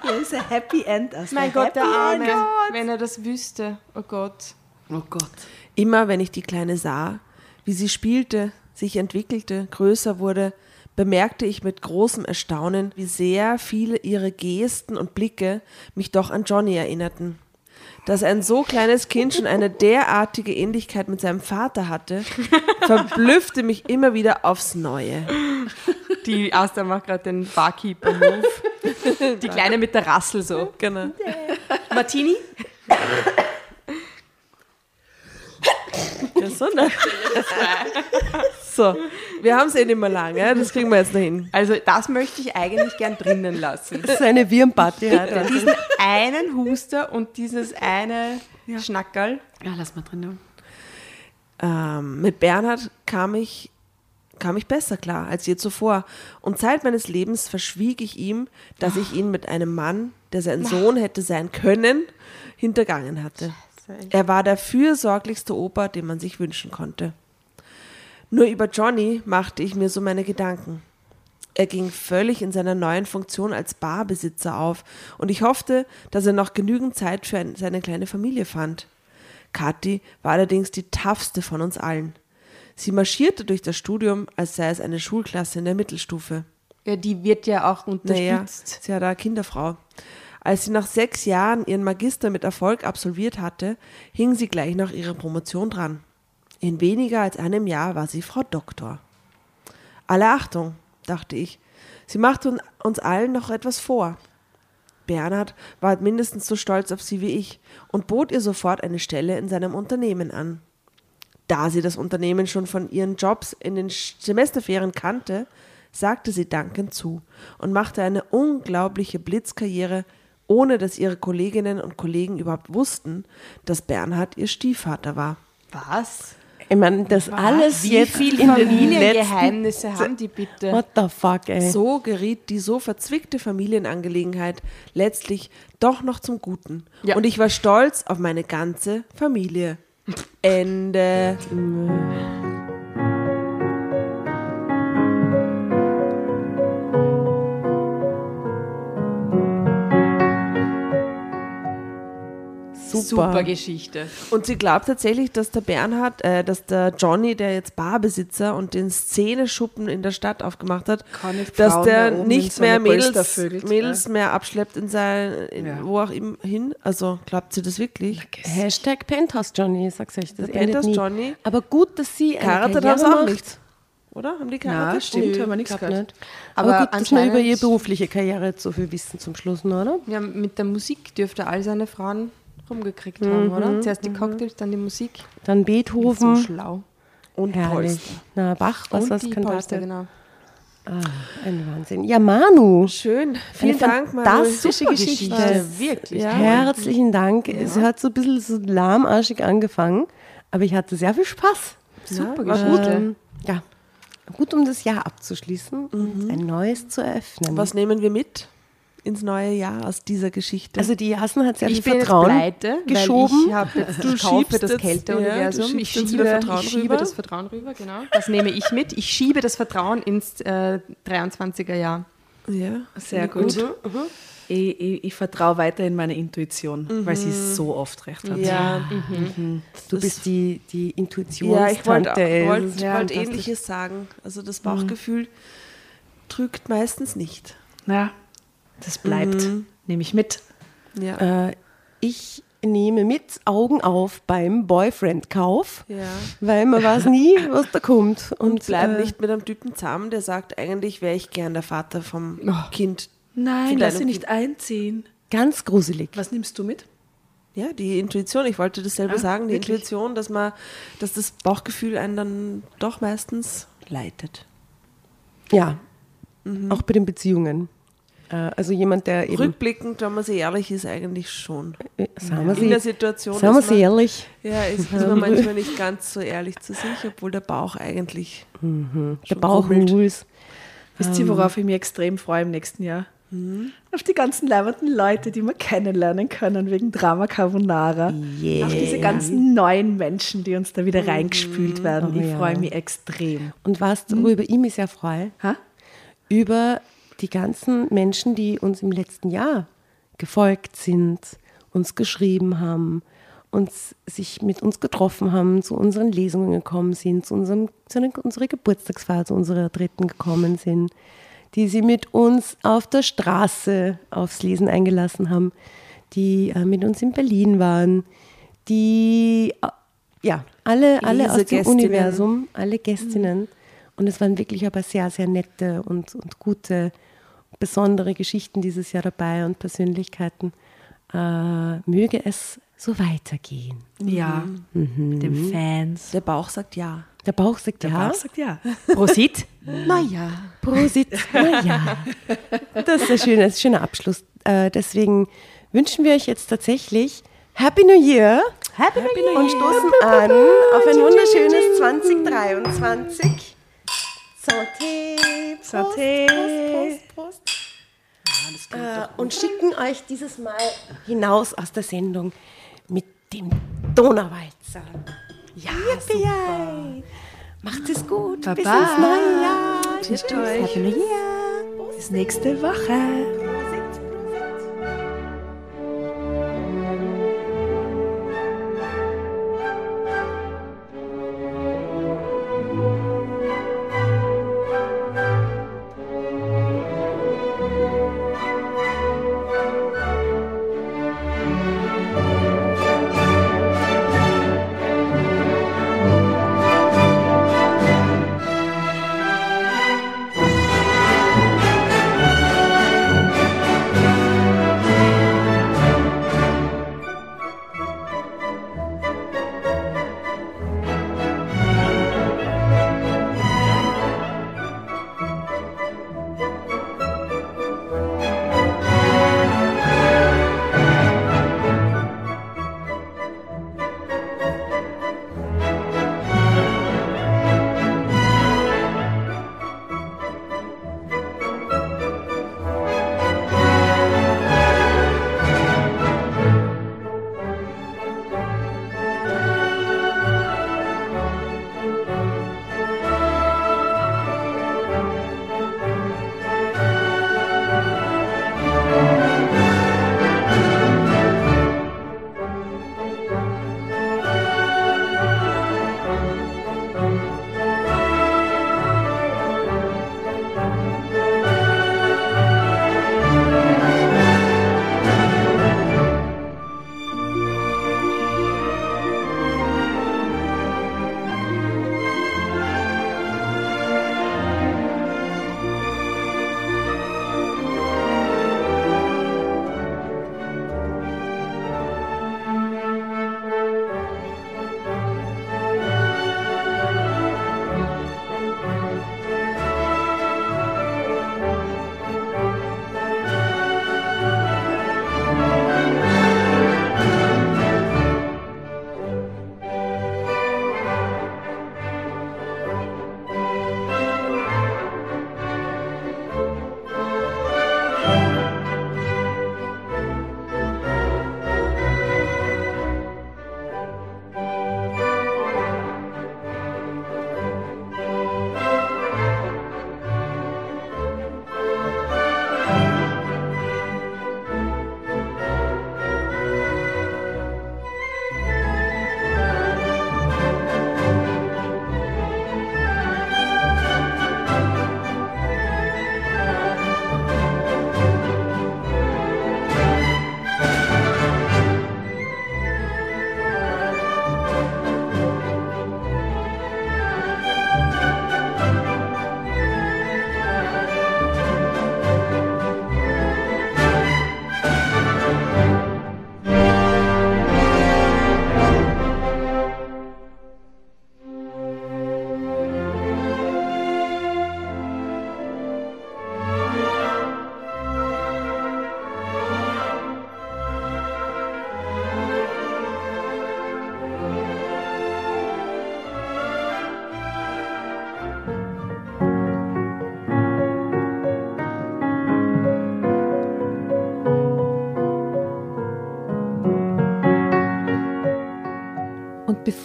Ja, ist ein Happy End. Mein Gott, der Arme, wenn er das wüsste. Oh Gott. Oh Gott. Immer wenn ich die Kleine sah, wie sie spielte, sich entwickelte, größer wurde, bemerkte ich mit großem Erstaunen, wie sehr viele ihre Gesten und Blicke mich doch an Johnny erinnerten. Dass ein so kleines Kind schon eine derartige Ähnlichkeit mit seinem Vater hatte, (laughs) verblüffte mich immer wieder aufs Neue. Die Asta macht gerade den Barkeeper-Move. Die (laughs) Kleine mit der Rassel so. Genau. Martini? Gesundheit. So, wir haben es eh nicht mehr lang, ja? das kriegen wir jetzt noch hin. Also das möchte ich eigentlich gern drinnen lassen. so eine Wirnparty hat. Diesen einen Huster und dieses eine Schnackerl. Ja, lass mal drin. Ähm, mit Bernhard kam ich, kam ich besser klar als je zuvor. Und Zeit meines Lebens verschwieg ich ihm, dass ich ihn mit einem Mann, der sein Sohn hätte sein können, hintergangen hatte. Er war der fürsorglichste Opa, den man sich wünschen konnte. Nur über Johnny machte ich mir so meine Gedanken. Er ging völlig in seiner neuen Funktion als Barbesitzer auf und ich hoffte, dass er noch genügend Zeit für ein, seine kleine Familie fand. Kathi war allerdings die toughste von uns allen. Sie marschierte durch das Studium, als sei es eine Schulklasse in der Mittelstufe. Ja, die wird ja auch Naja, unterstützt. sie hat eine Kinderfrau. Als sie nach sechs Jahren ihren Magister mit Erfolg absolviert hatte, hing sie gleich nach ihrer Promotion dran. In weniger als einem Jahr war sie Frau Doktor. Alle Achtung, dachte ich. Sie macht un- uns allen noch etwas vor. Bernhard war mindestens so stolz auf sie wie ich und bot ihr sofort eine Stelle in seinem Unternehmen an. Da sie das Unternehmen schon von ihren Jobs in den Semesterferien kannte, sagte sie dankend zu und machte eine unglaubliche Blitzkarriere, ohne dass ihre Kolleginnen und Kollegen überhaupt wussten, dass Bernhard ihr Stiefvater war. Was? Ich meine, das alles Wie jetzt viel in den letzten... Familiengeheimnisse haben die bitte? What the fuck, ey. So geriet die so verzwickte Familienangelegenheit letztlich doch noch zum Guten. Ja. Und ich war stolz auf meine ganze Familie. (laughs) Ende. Super. Super Geschichte. Und sie glaubt tatsächlich, dass der Bernhard, äh, dass der Johnny, der jetzt Barbesitzer und den Szeneschuppen in der Stadt aufgemacht hat, dass Frauen der da nicht so eine mehr Mädels, Mädels mehr abschleppt in sein, in, Ja. wo auch immer hin. Also glaubt sie das wirklich? Hashtag Penthouse Johnny, sag's euch. Das Penthouse nie. Johnny. Aber gut, dass sie eine Geheiratet Karriere haben sie auch macht. nicht. Oder? Haben die Na, geheiratet? stimmt, Nö, haben wir nichts gehört. nicht. Aber, Aber gut, dass wir über ihre berufliche Karriere so viel wissen zum Schluss, noch, oder? Ja, mit der Musik dürfte all seine Frauen rumgekriegt haben, oder? Zuerst die Cocktails, dann die Musik. Dann So Beethoven. schlau. Und Herrlich. Polster. Na, Bach, was Und die Kantate? Polster, genau. Ah, ein Wahnsinn. Ja, Manu. Schön. Vielen Dank, Manuel. fantastische Geschichte. Wirklich. Ja. Herzlichen Dank. Es hat so ein bisschen so lahmarschig angefangen, aber ich hatte sehr viel Spaß. Super war Geschichte. Ähm, ja, gut, um das Jahr abzuschließen und ein neues zu eröffnen. Was nehmen wir mit ins neue Jahr aus dieser Geschichte? also die Jasen hat sehr ich viel Vertrauen jetzt pleite, geschoben. ich, hab jetzt, ich kaufe schiebst das Kälteuniversum. ja, du ich schiebe, Vertrauen ich schiebe rüber. das Vertrauen rüber, genau. Das nehme ich mit. Ich schiebe das Vertrauen ins äh, 23er Jahr. ja. Sehr gut. Ich, ich, ich vertraue weiter in meine Intuition, weil sie so oft recht hat. Ja, Du bist die, die ja Intuitionstante. ich wollte wollt, Das ist wollt. Ähnliches sagen. Also das Bauchgefühl trügt meistens nicht. Ja, das bleibt. Nehme ich mit. Ja. Äh, ich nehme mit Augen auf beim Boyfriend-Kauf, ja. weil man weiß nie, (laughs) was da kommt. Und, Und bleib äh, nicht mit einem Typen zusammen, der sagt, eigentlich wäre ich gern der Vater vom Kind. Nein, lass sie nicht einziehen. Ganz gruselig. Was nimmst du mit? Ja, die Intuition, ich wollte dasselbe Ah, sagen, die wirklich? Intuition, dass man, dass das Bauchgefühl einen dann doch meistens leitet. Ja, Mhm. auch bei den Beziehungen. Äh, also jemand, der eben, Rückblickend, wenn man sehr ehrlich ist, eigentlich schon. äh, sagen wir In der sie, Situation sagen wir sie man, ehrlich, ja, ist, ist man manchmal nicht ganz so ehrlich zu sich, obwohl der Bauch eigentlich der schon Bauch grummelt. rules. Wisst ihr, worauf ich mich extrem freue im nächsten Jahr? Auf die ganzen leibenden Leute, die wir kennenlernen können wegen Drama Carbonara. Yeah. Auf diese ganzen neuen Menschen, die uns da wieder reingespült werden. Oh ich ja. freue mich extrem. Und weißt du, worüber ich mich sehr freue? Ha? Über die ganzen Menschen, die uns im letzten Jahr gefolgt sind, uns geschrieben haben, uns sich mit uns getroffen haben, zu unseren Lesungen gekommen sind, zu, unserem, zu unserer Geburtstagsfeier, zu unserer dritten gekommen sind, die sie mit uns auf der Straße aufs Lesen eingelassen haben, die äh, mit uns in Berlin waren, die äh, ja alle, alle aus dem. Universum, alle Gästinnen. Und es waren wirklich aber sehr, sehr nette und, und gute, besondere Geschichten dieses Jahr dabei und Persönlichkeiten. Äh, möge es so weitergehen. Ja, mit den Fans. der Bauch sagt ja. Der Bauch sagt Der ja. Bauch sagt ja. Prosit. (laughs) Naja. Prosit. Naja. Das ist ein schöner, schöner Abschluss. Äh, deswegen wünschen wir euch jetzt tatsächlich Happy New Year. Happy, New Year. Und stoßen an auf ein wunderschönes 2023. Santé. Prost, Santé. Prost, Prost, Prost. Äh, und schicken euch dieses Mal hinaus aus der Sendung mit dem Donauwalzer. Ja, super. Macht es gut. Bis ins neue Jahr. Tschüss. euch. Happy New Year. Bis nächste Woche.